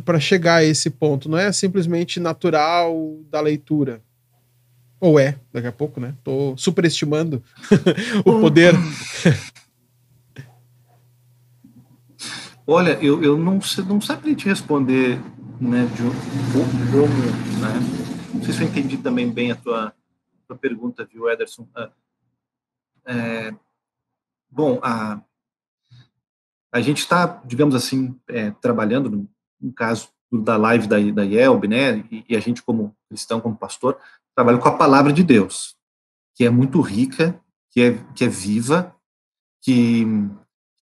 Para chegar a esse ponto. Não é simplesmente natural da leitura. Ou é, daqui a pouco, né? Tô superestimando o poder. Olha, eu, eu não, não sabia te responder né, de como, né? Não sei se eu entendi também bem a tua, tua pergunta, viu, Ederson? Ah, é, bom, a, a gente está, digamos assim, é, trabalhando, no, no, caso da live da, da IELB, né, e, e, a gente como cristão, como pastor, trabalha com a palavra de Deus, que é muito rica, que é, que é viva, que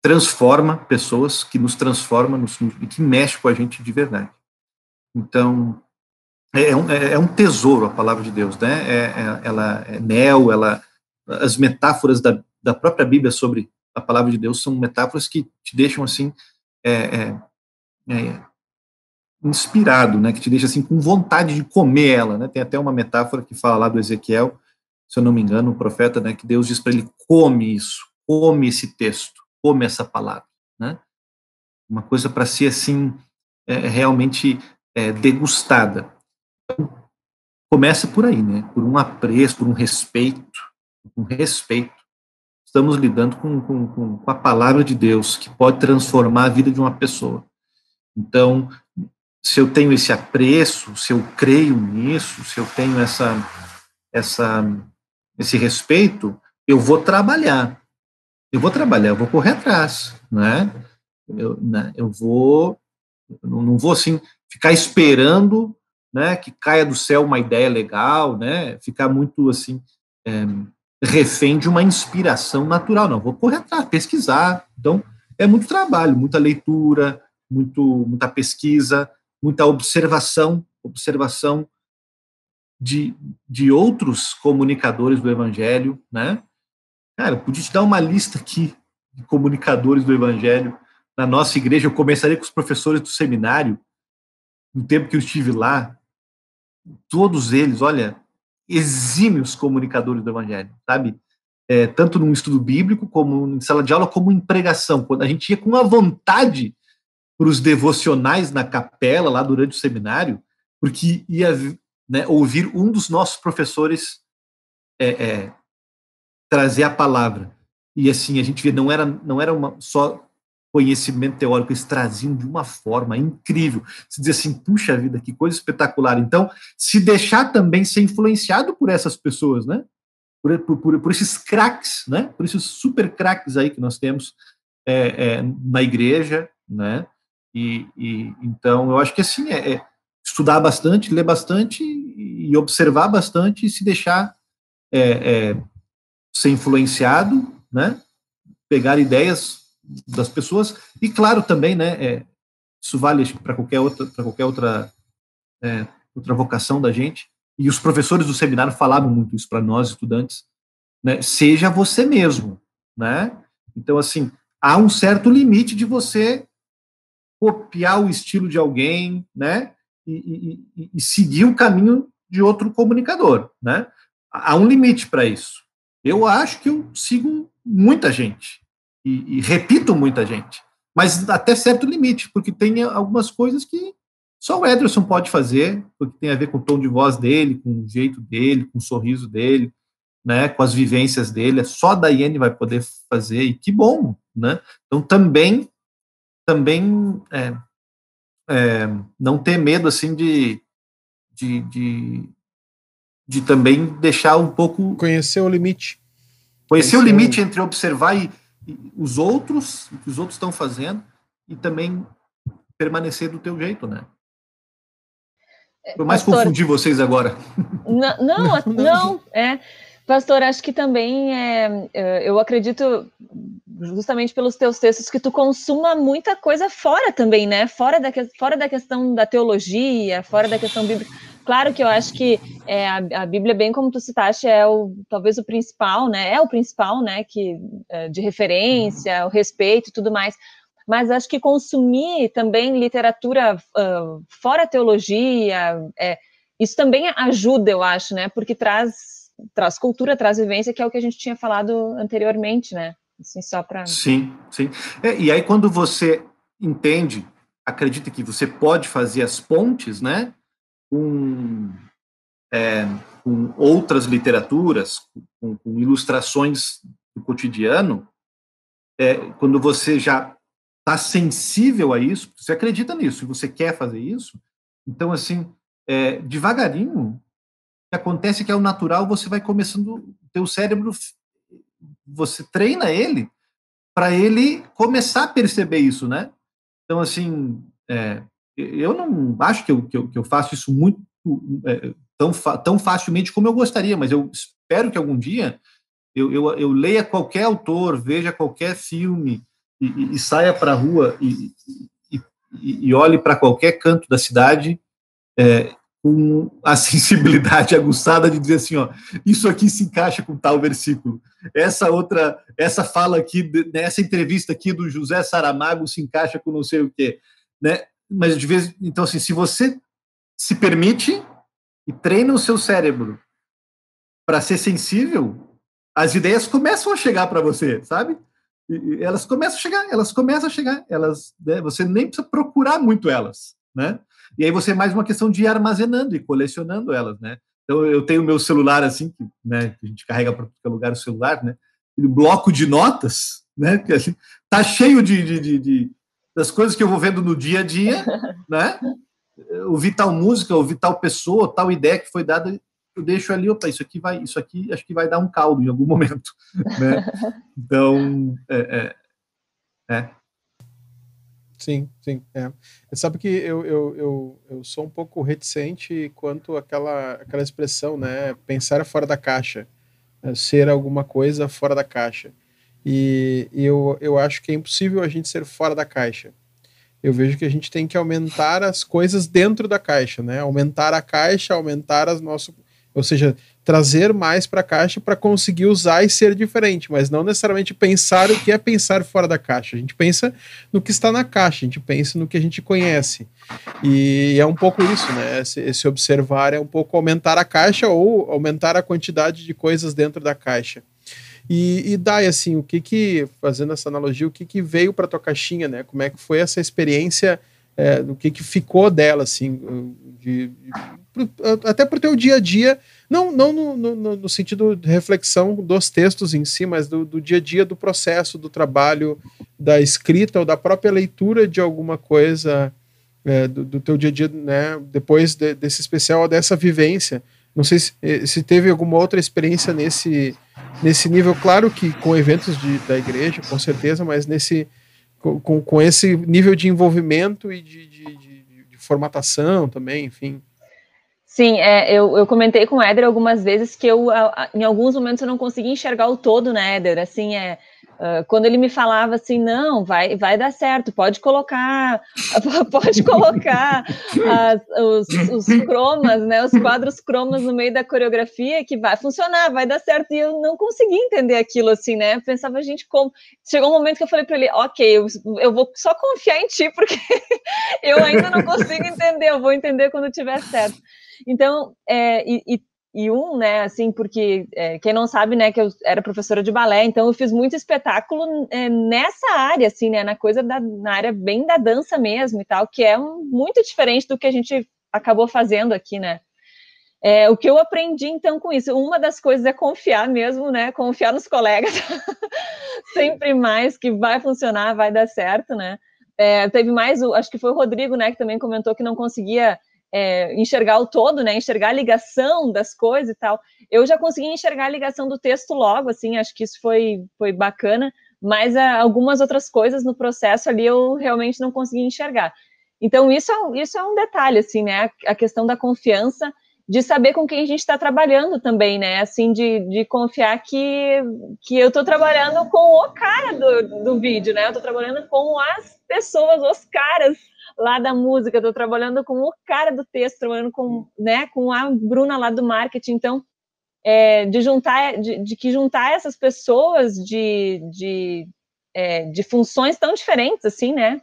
transforma pessoas, que nos transforma nos, e que mexe com a gente de verdade. Então, é, é um, é, é um tesouro a palavra de Deus, né? É, é, ela é neo, ela, as metáforas da, da própria Bíblia sobre a palavra de Deus são metáforas que te deixam assim é, é, inspirado, né? Que te deixa assim com vontade de comer ela, né? Tem até uma metáfora que fala lá do Ezequiel, se eu não me engano, o profeta, né? Que Deus diz para ele come isso, come esse texto come essa palavra, né? Uma coisa para ser assim é, realmente é, degustada. Então, começa por aí, né? Por um apreço, por um respeito, um respeito. Estamos lidando com, com, com a palavra de Deus que pode transformar a vida de uma pessoa. Então, se eu tenho esse apreço, se eu creio nisso, se eu tenho essa, essa, esse respeito, eu vou trabalhar eu vou trabalhar, eu vou correr atrás, né? Eu, né, eu vou, eu não vou assim ficar esperando, né, que caia do céu uma ideia legal, né? Ficar muito assim é, refém de uma inspiração natural, não. Vou correr atrás, pesquisar. Então é muito trabalho, muita leitura, muito, muita pesquisa, muita observação, observação de, de outros comunicadores do Evangelho, né? Cara, podia te dar uma lista aqui de comunicadores do Evangelho na nossa igreja. Eu começaria com os professores do seminário, no tempo que eu estive lá. Todos eles, olha, exímios comunicadores do Evangelho, sabe? É, tanto num estudo bíblico, como em sala de aula, como em pregação. Quando a gente ia com a vontade para os devocionais na capela, lá durante o seminário, porque ia né, ouvir um dos nossos professores é, é, trazer a palavra. E assim, a gente vê, não era, não era uma, só conhecimento teórico, eles traziam de uma forma incrível. Se diz assim, puxa vida, que coisa espetacular. Então, se deixar também ser influenciado por essas pessoas, né? Por, por, por esses craques, né? Por esses super craques aí que nós temos é, é, na igreja, né? E, e, então, eu acho que assim, é, é estudar bastante, ler bastante e observar bastante e se deixar é, é ser influenciado, né? Pegar ideias das pessoas e claro também, né? É, isso vale para qualquer outra para qualquer outra é, outra vocação da gente. E os professores do seminário falavam muito isso para nós estudantes, né? Seja você mesmo, né? Então assim há um certo limite de você copiar o estilo de alguém, né? E, e, e seguir o caminho de outro comunicador, né? Há um limite para isso. Eu acho que eu sigo muita gente e, e, repito muita gente, mas até certo limite, porque tem algumas coisas que só o Ederson pode fazer, porque tem a ver com o tom de voz dele, com o jeito dele, com o sorriso dele, né, com as vivências dele. É só a Daiane vai poder fazer e que bom, né? Então também, também é, é, não ter medo assim de, de, de de também deixar um pouco. Conhecer o limite. Conhecer, Conhecer o limite o... entre observar e, e, os outros, o que os outros estão fazendo, e também permanecer do teu jeito, né? Por mais Pastor, confundir vocês agora. Não, não, não, é. Pastor, acho que também é, é, eu acredito justamente pelos teus textos que tu consuma muita coisa fora também, né? Fora da, fora da questão da teologia, fora da questão bíblica Claro que eu acho que é, a, a, Bíblia, bem como tu citaste, é o, talvez o principal, né? É o principal, né? Que, é, de referência, o respeito e tudo mais. Mas acho que consumir também literatura uh, fora teologia, é, isso também ajuda, eu acho, né? Porque traz, traz cultura, traz vivência, que é o que a gente tinha falado anteriormente, né? Assim, só para. Sim, sim. É, e aí, quando você entende, acredita que você pode fazer as pontes, né? com, é, com outras literaturas, com, com, ilustrações do cotidiano, é, quando você já está sensível a isso, você acredita nisso você quer fazer isso, então, assim, é, devagarinho, o que acontece é que é o natural, você vai começando, o teu cérebro, você treina ele para ele começar a perceber isso, né? Então, assim, é, eu não acho que eu, que eu, que eu faço isso muito é, tão, tão facilmente como eu gostaria, mas eu espero que algum dia eu, eu, eu leia qualquer autor, veja qualquer filme e, e, e saia para a rua e, e, olhe para qualquer canto da cidade é, com a sensibilidade aguçada de dizer assim, ó, isso aqui se encaixa com tal versículo. Essa outra, essa fala aqui, nessa entrevista aqui do José Saramago se encaixa com não sei o quê, né? mas de vez então assim, se você se permite e treina o seu cérebro para ser sensível, as ideias começam a chegar para você, sabe? E elas começam a chegar, elas começam a chegar, elas, né, você nem precisa procurar muito elas, né? E aí você é mais uma questão de ir armazenando e colecionando elas, né? Então eu tenho meu celular assim, que, né, a gente carrega para qualquer lugar o celular, né? E bloco de notas, né? Que assim, tá cheio de, de, de, de das coisas que eu vou vendo no dia a dia, né? Ouvir tal música, ouvir tal pessoa, tal ideia que foi dada, eu deixo ali, opa, isso aqui vai, isso aqui acho que vai dar um caldo em algum momento, né? Então, é, é, é. Sim, sim. É. Sabe que eu, eu, eu, eu sou um pouco reticente quanto àquela, àquela expressão, né? Pensar fora da caixa, né? ser alguma coisa fora da caixa. E, eu, eu acho que é impossível a gente ser fora da caixa. Eu vejo que a gente tem que aumentar as coisas dentro da caixa, né? Aumentar a caixa, aumentar as nossas. Ou seja, trazer mais para a caixa para conseguir usar e ser diferente, mas não necessariamente pensar o que é pensar fora da caixa. A gente pensa no que está na caixa, a gente pensa no que a gente conhece. E é um pouco isso, né? Esse, esse observar é um pouco aumentar a caixa ou aumentar a quantidade de coisas dentro da caixa. E, e Dai, assim, o que que, fazendo essa analogia, o que que veio para tua caixinha, né? Como é que foi essa experiência, é, o que que ficou dela, assim, de, de, pro, até pro teu dia a dia, não, não no, no, no, sentido de reflexão dos textos em si, mas do, do dia a dia do processo, do trabalho, da escrita ou da própria leitura de alguma coisa é, do, do, teu dia a dia, né? Depois de, desse especial, dessa vivência. Não sei se, se teve alguma outra experiência nesse nesse nível, claro que com eventos de, da igreja, com certeza, mas nesse com, com esse nível de envolvimento e de, de, de, de formatação também, enfim. Sim, é, eu, eu comentei com o Éder algumas vezes que eu, em alguns momentos, eu não conseguia enxergar o todo, né, Éder? Assim, é, Uh, quando ele me falava assim, não, vai, vai dar certo, pode colocar, pode colocar as, os, os, cromas, né, os quadros cromas no meio da coreografia que vai funcionar, vai dar certo. E eu não consegui entender aquilo assim, né? Pensava, gente, como. Chegou um momento que eu falei para ele, ok, eu, eu vou só confiar em ti, porque eu ainda não consigo entender, eu vou entender quando tiver certo. Então, é, e, e e um, né, assim, porque é, quem não sabe, né, que eu era professora de balé, então eu fiz muito espetáculo é, nessa área, assim, né, na coisa da, na área bem da dança mesmo e tal, que é um, muito diferente do que a gente acabou fazendo aqui, né. É, o que eu aprendi então com isso, uma das coisas é confiar mesmo, né, confiar nos colegas, sempre mais que vai funcionar, vai dar certo, né. É, teve mais, acho que foi o Rodrigo, né, que também comentou que não conseguia é, enxergar o todo, né? Enxergar a ligação das coisas e tal. Eu já consegui enxergar a ligação do texto logo, assim, acho que isso foi, foi bacana, mas a, ah, algumas outras coisas no processo ali eu realmente não consegui enxergar. Então, isso é, isso é um detalhe, assim, né? A questão da confiança, de saber com quem a gente está trabalhando também, né? Assim, de, de confiar que, que eu estou trabalhando com o cara do, do vídeo, né? Eu estou trabalhando com as pessoas, os caras lá da música, estou trabalhando com o cara do texto, trabalhando com, né, com a Bruna lá do marketing, então é, de juntar, de, de, que juntar essas pessoas de, de, é, de funções tão diferentes, assim, né,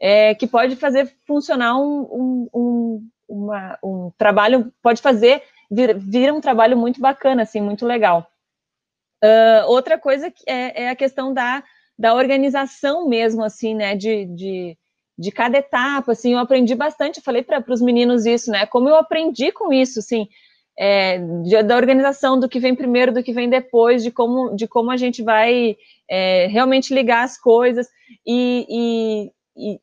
é, que pode fazer funcionar um, um, um, uma, um trabalho, pode fazer vir, vir um trabalho muito bacana, assim, muito legal. Uh, outra coisa é, é, a questão da, da organização mesmo, assim, né, de, de, de cada etapa, assim, eu aprendi bastante, eu falei para os meninos isso, né, como eu aprendi com isso, assim, é, de, da organização do que vem primeiro, do que vem depois, de como, de como a gente vai é, realmente ligar as coisas e, e, e,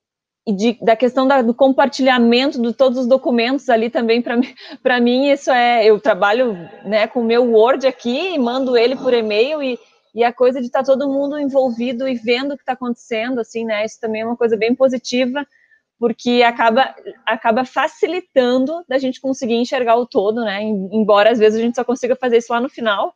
e de, da questão da, do compartilhamento de todos os documentos ali também para mim isso é eu trabalho né com o meu Word aqui e mando ele por e-mail e, e a coisa de estar tá todo mundo envolvido e vendo o que está acontecendo assim né isso também é uma coisa bem positiva porque acaba, acaba facilitando da gente conseguir enxergar o todo, né? Embora às vezes a gente só consiga fazer isso lá no final.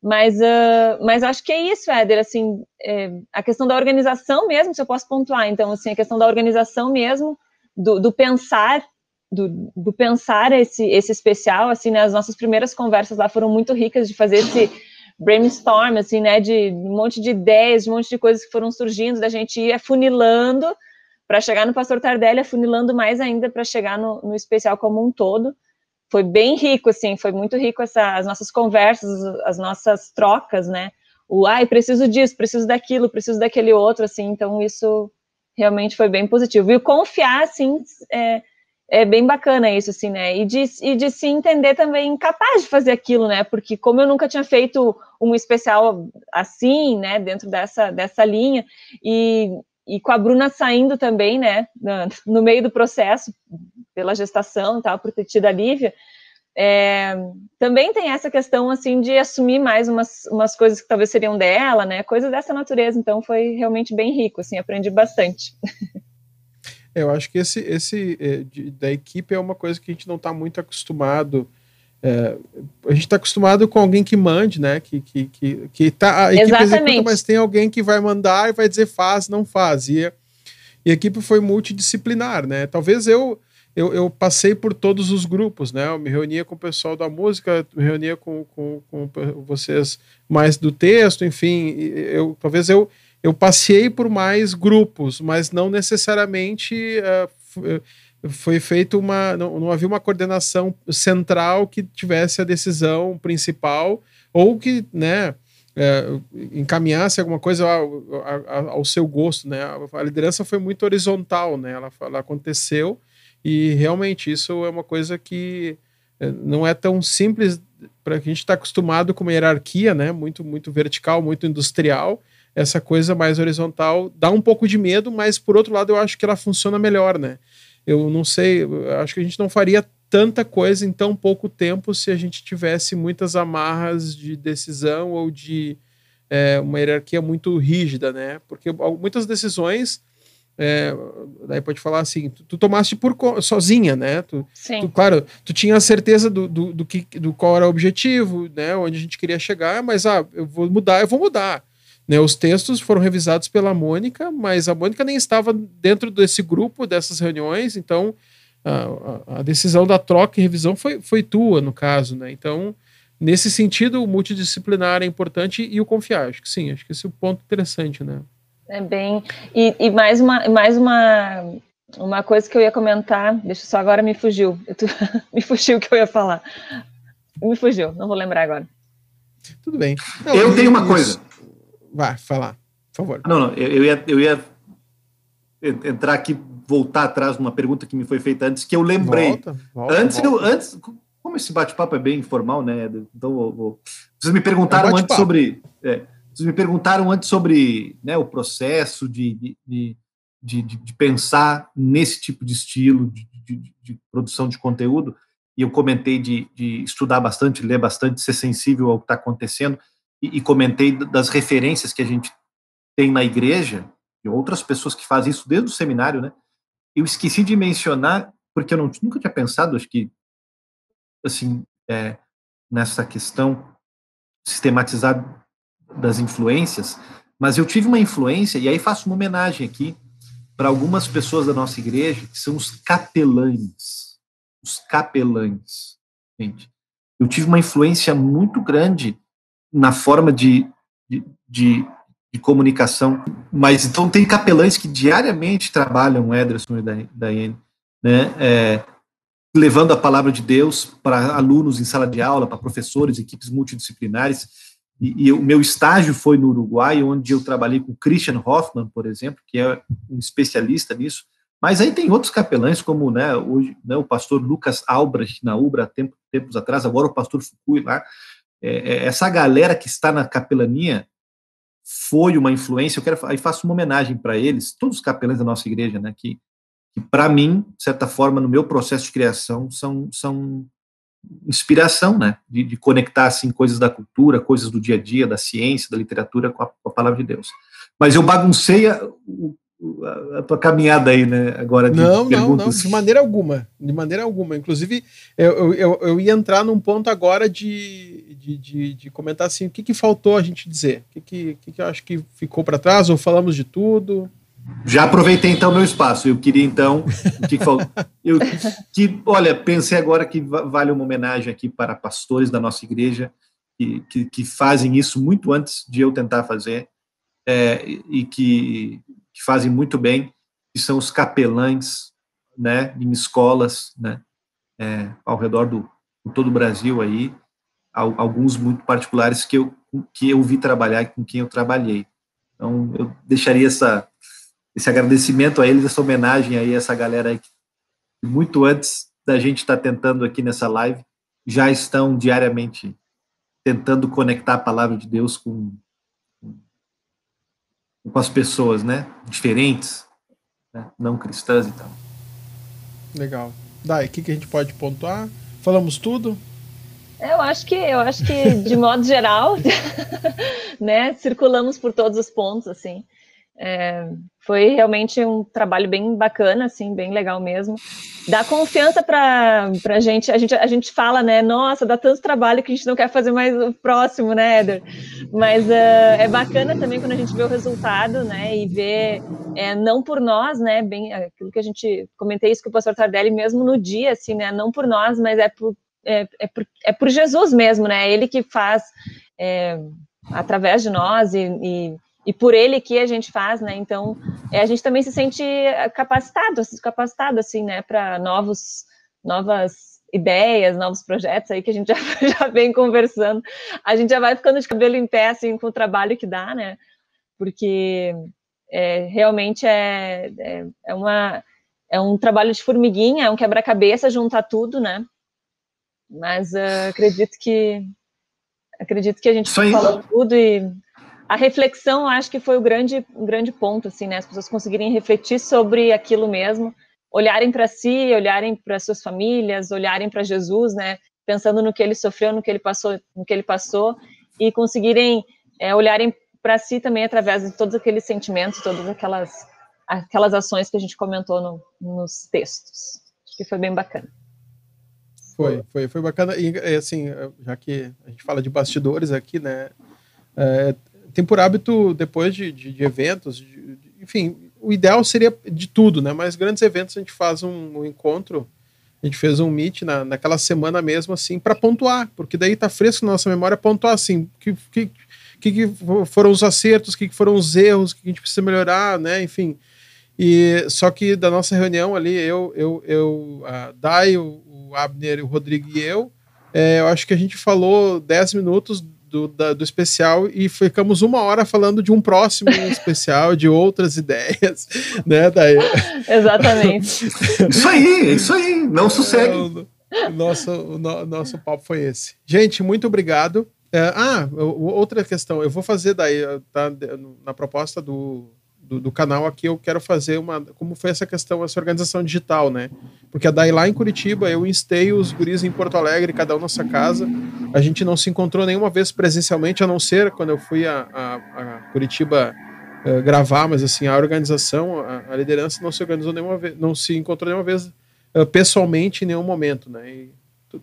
Mas, uh, mas acho que é isso, Éder, assim, é, a questão da organização mesmo, se eu posso pontuar, então, assim, a questão da organização mesmo, do, do pensar, do, do, pensar esse, esse especial, assim, né, as nossas primeiras conversas lá foram muito ricas de fazer esse brainstorm, assim, né, de um monte de ideias, de um monte de coisas que foram surgindo, da gente ir afunilando para chegar no Pastor Tardelli, afunilando mais ainda para chegar no, no, especial como um todo. Foi bem rico, assim, foi muito rico essa, as nossas conversas, as nossas trocas, né? O, ai, preciso disso, preciso daquilo, preciso daquele outro, assim, então isso realmente foi bem positivo. E confiar, assim, é, é bem bacana isso, assim, né? E de, e de se entender também capaz de fazer aquilo, né? Porque como eu nunca tinha feito um especial assim, né, dentro dessa, dessa linha, e, e com a Bruna saindo também, né, no meio do processo, pela gestação e tal, por ter tido a Lívia, é, também tem essa questão, assim, de assumir mais umas, umas coisas que talvez seriam dela, né, coisas dessa natureza, então foi realmente bem rico, assim, aprendi bastante. Eu acho que esse, esse é, de, da equipe é uma coisa que a gente não está muito acostumado é, a gente está acostumado com alguém que mande, né? Que, que, que, que tá, a equipe Exatamente. executa, mas tem alguém que vai mandar e vai dizer faz, não faz. E, e a equipe foi multidisciplinar, né? Talvez eu, eu, eu passei por todos os grupos, né? Eu me reunia com o pessoal da música, me reunia com, com, com vocês mais do texto, enfim. Eu, talvez eu, eu passei por mais grupos, mas não necessariamente. Uh, foi feito uma. Não, não, havia uma coordenação central que tivesse a decisão principal ou que, né, é, encaminhasse alguma coisa ao, ao, ao, seu gosto, né? A liderança foi muito horizontal, né? Ela, ela aconteceu e realmente isso é uma coisa que não é tão simples para a gente está acostumado com uma hierarquia, né? Muito, muito vertical, muito industrial. Essa coisa mais horizontal dá um pouco de medo, mas por outro lado eu acho que ela funciona melhor, né? eu não sei, eu acho que a gente não faria tanta coisa em tão pouco tempo se a gente tivesse muitas amarras de decisão ou de é, uma hierarquia muito rígida, né? Porque muitas decisões, é, daí pode falar assim, tu, tu tomaste por sozinha, né? Tu. Tu, claro, tu tinha certeza do, do, do, que, do qual era o objetivo, né? Onde a gente queria chegar, mas ah, eu vou mudar, eu vou mudar. Né, os textos foram revisados pela Mônica, mas a Mônica nem estava dentro desse grupo, dessas reuniões, então a, a, decisão da troca e revisão foi, foi tua, no caso. Né? Então, nesse sentido, o multidisciplinar é importante e o confiar. Acho que sim, acho que esse é o um ponto interessante. Né? É bem. E, e mais, uma, mais uma, uma coisa que eu ia comentar, deixa só agora me fugiu. Tô, me fugiu o que eu ia falar. Me fugiu, não vou lembrar agora. Tudo bem. Não, eu tenho uma isso. coisa. Vai, falar, por favor. Não, não, eu ia, eu ia entrar aqui, voltar atrás numa pergunta que me foi feita antes, que eu lembrei. Volta, volta, antes, volta. Eu, antes, como esse bate-papo é bem informal, né? Então, vou, vou... vocês me perguntaram é antes sobre. É, vocês me perguntaram antes sobre né, o processo de, de, de, de, pensar nesse tipo de estilo de, produção de conteúdo, e eu comentei de estudar bastante, ler bastante, ser sensível ao que está acontecendo e, e comentei das referências que a gente tem na igreja, e outras pessoas que fazem isso desde o seminário, né? Eu esqueci de mencionar, porque eu não, nunca tinha pensado, acho que, assim, é, nessa questão sistematizada das influências, mas eu tive uma influência, e aí faço uma homenagem aqui para algumas pessoas da nossa igreja, que são os capelães. Os capelães. Gente, eu tive uma influência muito grande na forma de, de, de, de comunicação. Mas então tem capelães que diariamente trabalham, Ederson e Daiane, né? É, levando a palavra de Deus para alunos em sala de aula, para professores, equipes multidisciplinares. E, e, o meu estágio foi no Uruguai, onde eu trabalhei com Christian Hoffman, por exemplo, que é um especialista nisso. Mas aí tem outros capelães, como né, hoje, né, o pastor Lucas Albrecht na Ubra, tempo, tempos atrás, agora o pastor Fukui lá. É, é, essa galera que está na capelania foi uma influência. Eu quero aí faço uma homenagem para eles, todos os capelães da nossa igreja, né, que, que para mim, de certa forma, no meu processo de criação, são, são inspiração, né? De, de, conectar assim coisas da cultura, coisas do dia a dia, da ciência, da literatura com a, com a palavra de Deus. Mas eu baguncei a, a, a tua caminhada aí, né? Agora de não, perguntas. não, não, de maneira alguma, de maneira alguma. Inclusive, eu, eu, eu ia entrar num ponto agora de, de, de, de comentar assim, o que, que faltou a gente dizer, o que, que, que, que eu acho que ficou para trás ou falamos de tudo. Já aproveitei então meu espaço. Eu queria então que, eu que olha pensei agora que vale uma homenagem aqui para pastores da nossa igreja que, que, que fazem isso muito antes de eu tentar fazer é, e que, que, fazem muito bem, que são os capelães, né, em escolas, né, é, ao redor do todo o Brasil aí, alguns muito particulares que eu que eu vi trabalhar com quem eu trabalhei. Então eu deixaria essa esse agradecimento a eles, essa homenagem aí a essa galera aí que muito antes da gente estar tá tentando aqui nessa live, já estão diariamente tentando conectar a palavra de Deus com, com as pessoas, né? Diferentes, né? não cristãs e tal. Legal. Dai, o que, que a gente pode pontuar? Falamos tudo? Eu acho que eu acho que de modo geral, né, circulamos por todos os pontos assim. É, foi realmente um trabalho bem bacana, assim, bem legal mesmo. Dá confiança para a gente. A gente. Fala, né? Nossa, dá tanto trabalho que a gente não quer fazer mais o próximo, né, Éder? Mas uh, é bacana também quando a gente vê o resultado, né? E vê, é, não por nós, né? Bem, aquilo que a gente comentei isso com o pastor Tardelli mesmo no dia, assim, né? Não por nós, mas é por, é, é por, é por Jesus mesmo, né? É ele que faz é, através de nós e, e e por ele que a gente faz, né? Então, é, a gente também se sente capacitado, capacitado assim, né, para novos, novas ideias, novos projetos aí que a gente já, já vem conversando. A gente já vai ficando de cabelo em pé assim com o trabalho que dá, né? Porque é, realmente é, é, é, uma é um trabalho de formiguinha, é um quebra-cabeça juntar tudo, né? Mas uh, acredito que acredito que a gente falou tudo e a reflexão, acho que foi o grande, o grande ponto, assim, né? As pessoas conseguirem refletir sobre aquilo mesmo, olharem para si, olharem para suas famílias, olharem para Jesus, né? Pensando no que ele sofreu, no que ele passou, no que ele passou, e conseguirem é, olharem para si também através de todos aqueles sentimentos, todas aquelas aquelas ações que a gente comentou no, nos textos. Acho que foi bem bacana. Foi, foi, foi bacana. E assim, já que a gente fala de bastidores aqui, né? É, tem por hábito, depois de, de, de eventos, de, enfim, o ideal seria de tudo, né? Mas grandes eventos a gente faz um, um encontro, a gente fez um meet na, naquela semana mesmo, assim, para pontuar, porque daí tá fresco na nossa memória pontuar, assim, que, que, que foram os acertos, que foram os erros, que a gente precisa melhorar, né? Enfim. E só que da nossa reunião ali, eu, eu, eu a Dai, o, o Abner, o Rodrigo e eu, é, eu acho que a gente falou 10 minutos do, da, do especial e ficamos uma hora falando de um próximo especial, de outras ideias, né, Daí? Exatamente. isso aí, isso aí, não sossegue. É, o, nosso, o no, nosso papo foi esse. Gente, muito obrigado. É, ah, outra questão, eu vou fazer daí, tá, na proposta do, do, do, canal aqui, eu quero fazer uma. Como foi essa questão, essa organização digital, né? Porque daí lá em Curitiba eu instei os guris em Porto Alegre, cada um na sua casa. A gente não se encontrou nenhuma vez presencialmente, a não ser quando eu fui a, a, a Curitiba uh, gravar, mas assim, a organização, a, a, liderança não se organizou nenhuma vez, não se encontrou nenhuma vez uh, pessoalmente em nenhum momento, né? E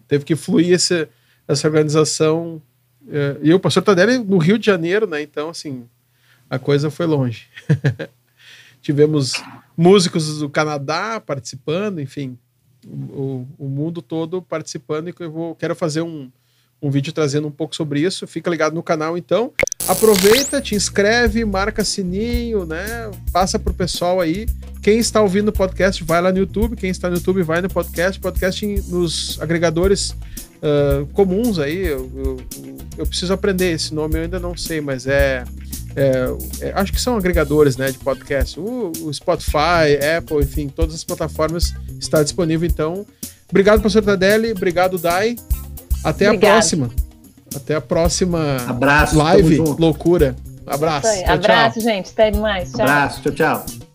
teve que fluir esse, essa organização. Uh, e o pastor Tadelli no Rio de Janeiro, né? Então, assim, a coisa foi longe. tivemos músicos do Canadá participando, enfim, o, o mundo todo participando e eu vou, quero fazer um, um vídeo trazendo um pouco sobre isso. Fica ligado no canal então. Aproveita, te inscreve, marca sininho, né? Passa pro pessoal aí. Quem está ouvindo o podcast, vai lá no YouTube. Quem está no YouTube, vai no podcast. Podcast nos agregadores uh, comuns aí. Eu, eu, eu, preciso aprender esse nome, eu ainda não sei, mas é. é, é acho que são agregadores né, de podcast. O, o, Spotify, Apple, enfim, todas as plataformas está disponível. Então, obrigado, professor Tadelli. Obrigado, Dai. Até Obrigada. a próxima. Até a próxima Abraço, live. Loucura. Abraço. Tchau, Abraço, tchau. gente. Até mais. Tchau. Abraço. Tchau, tchau.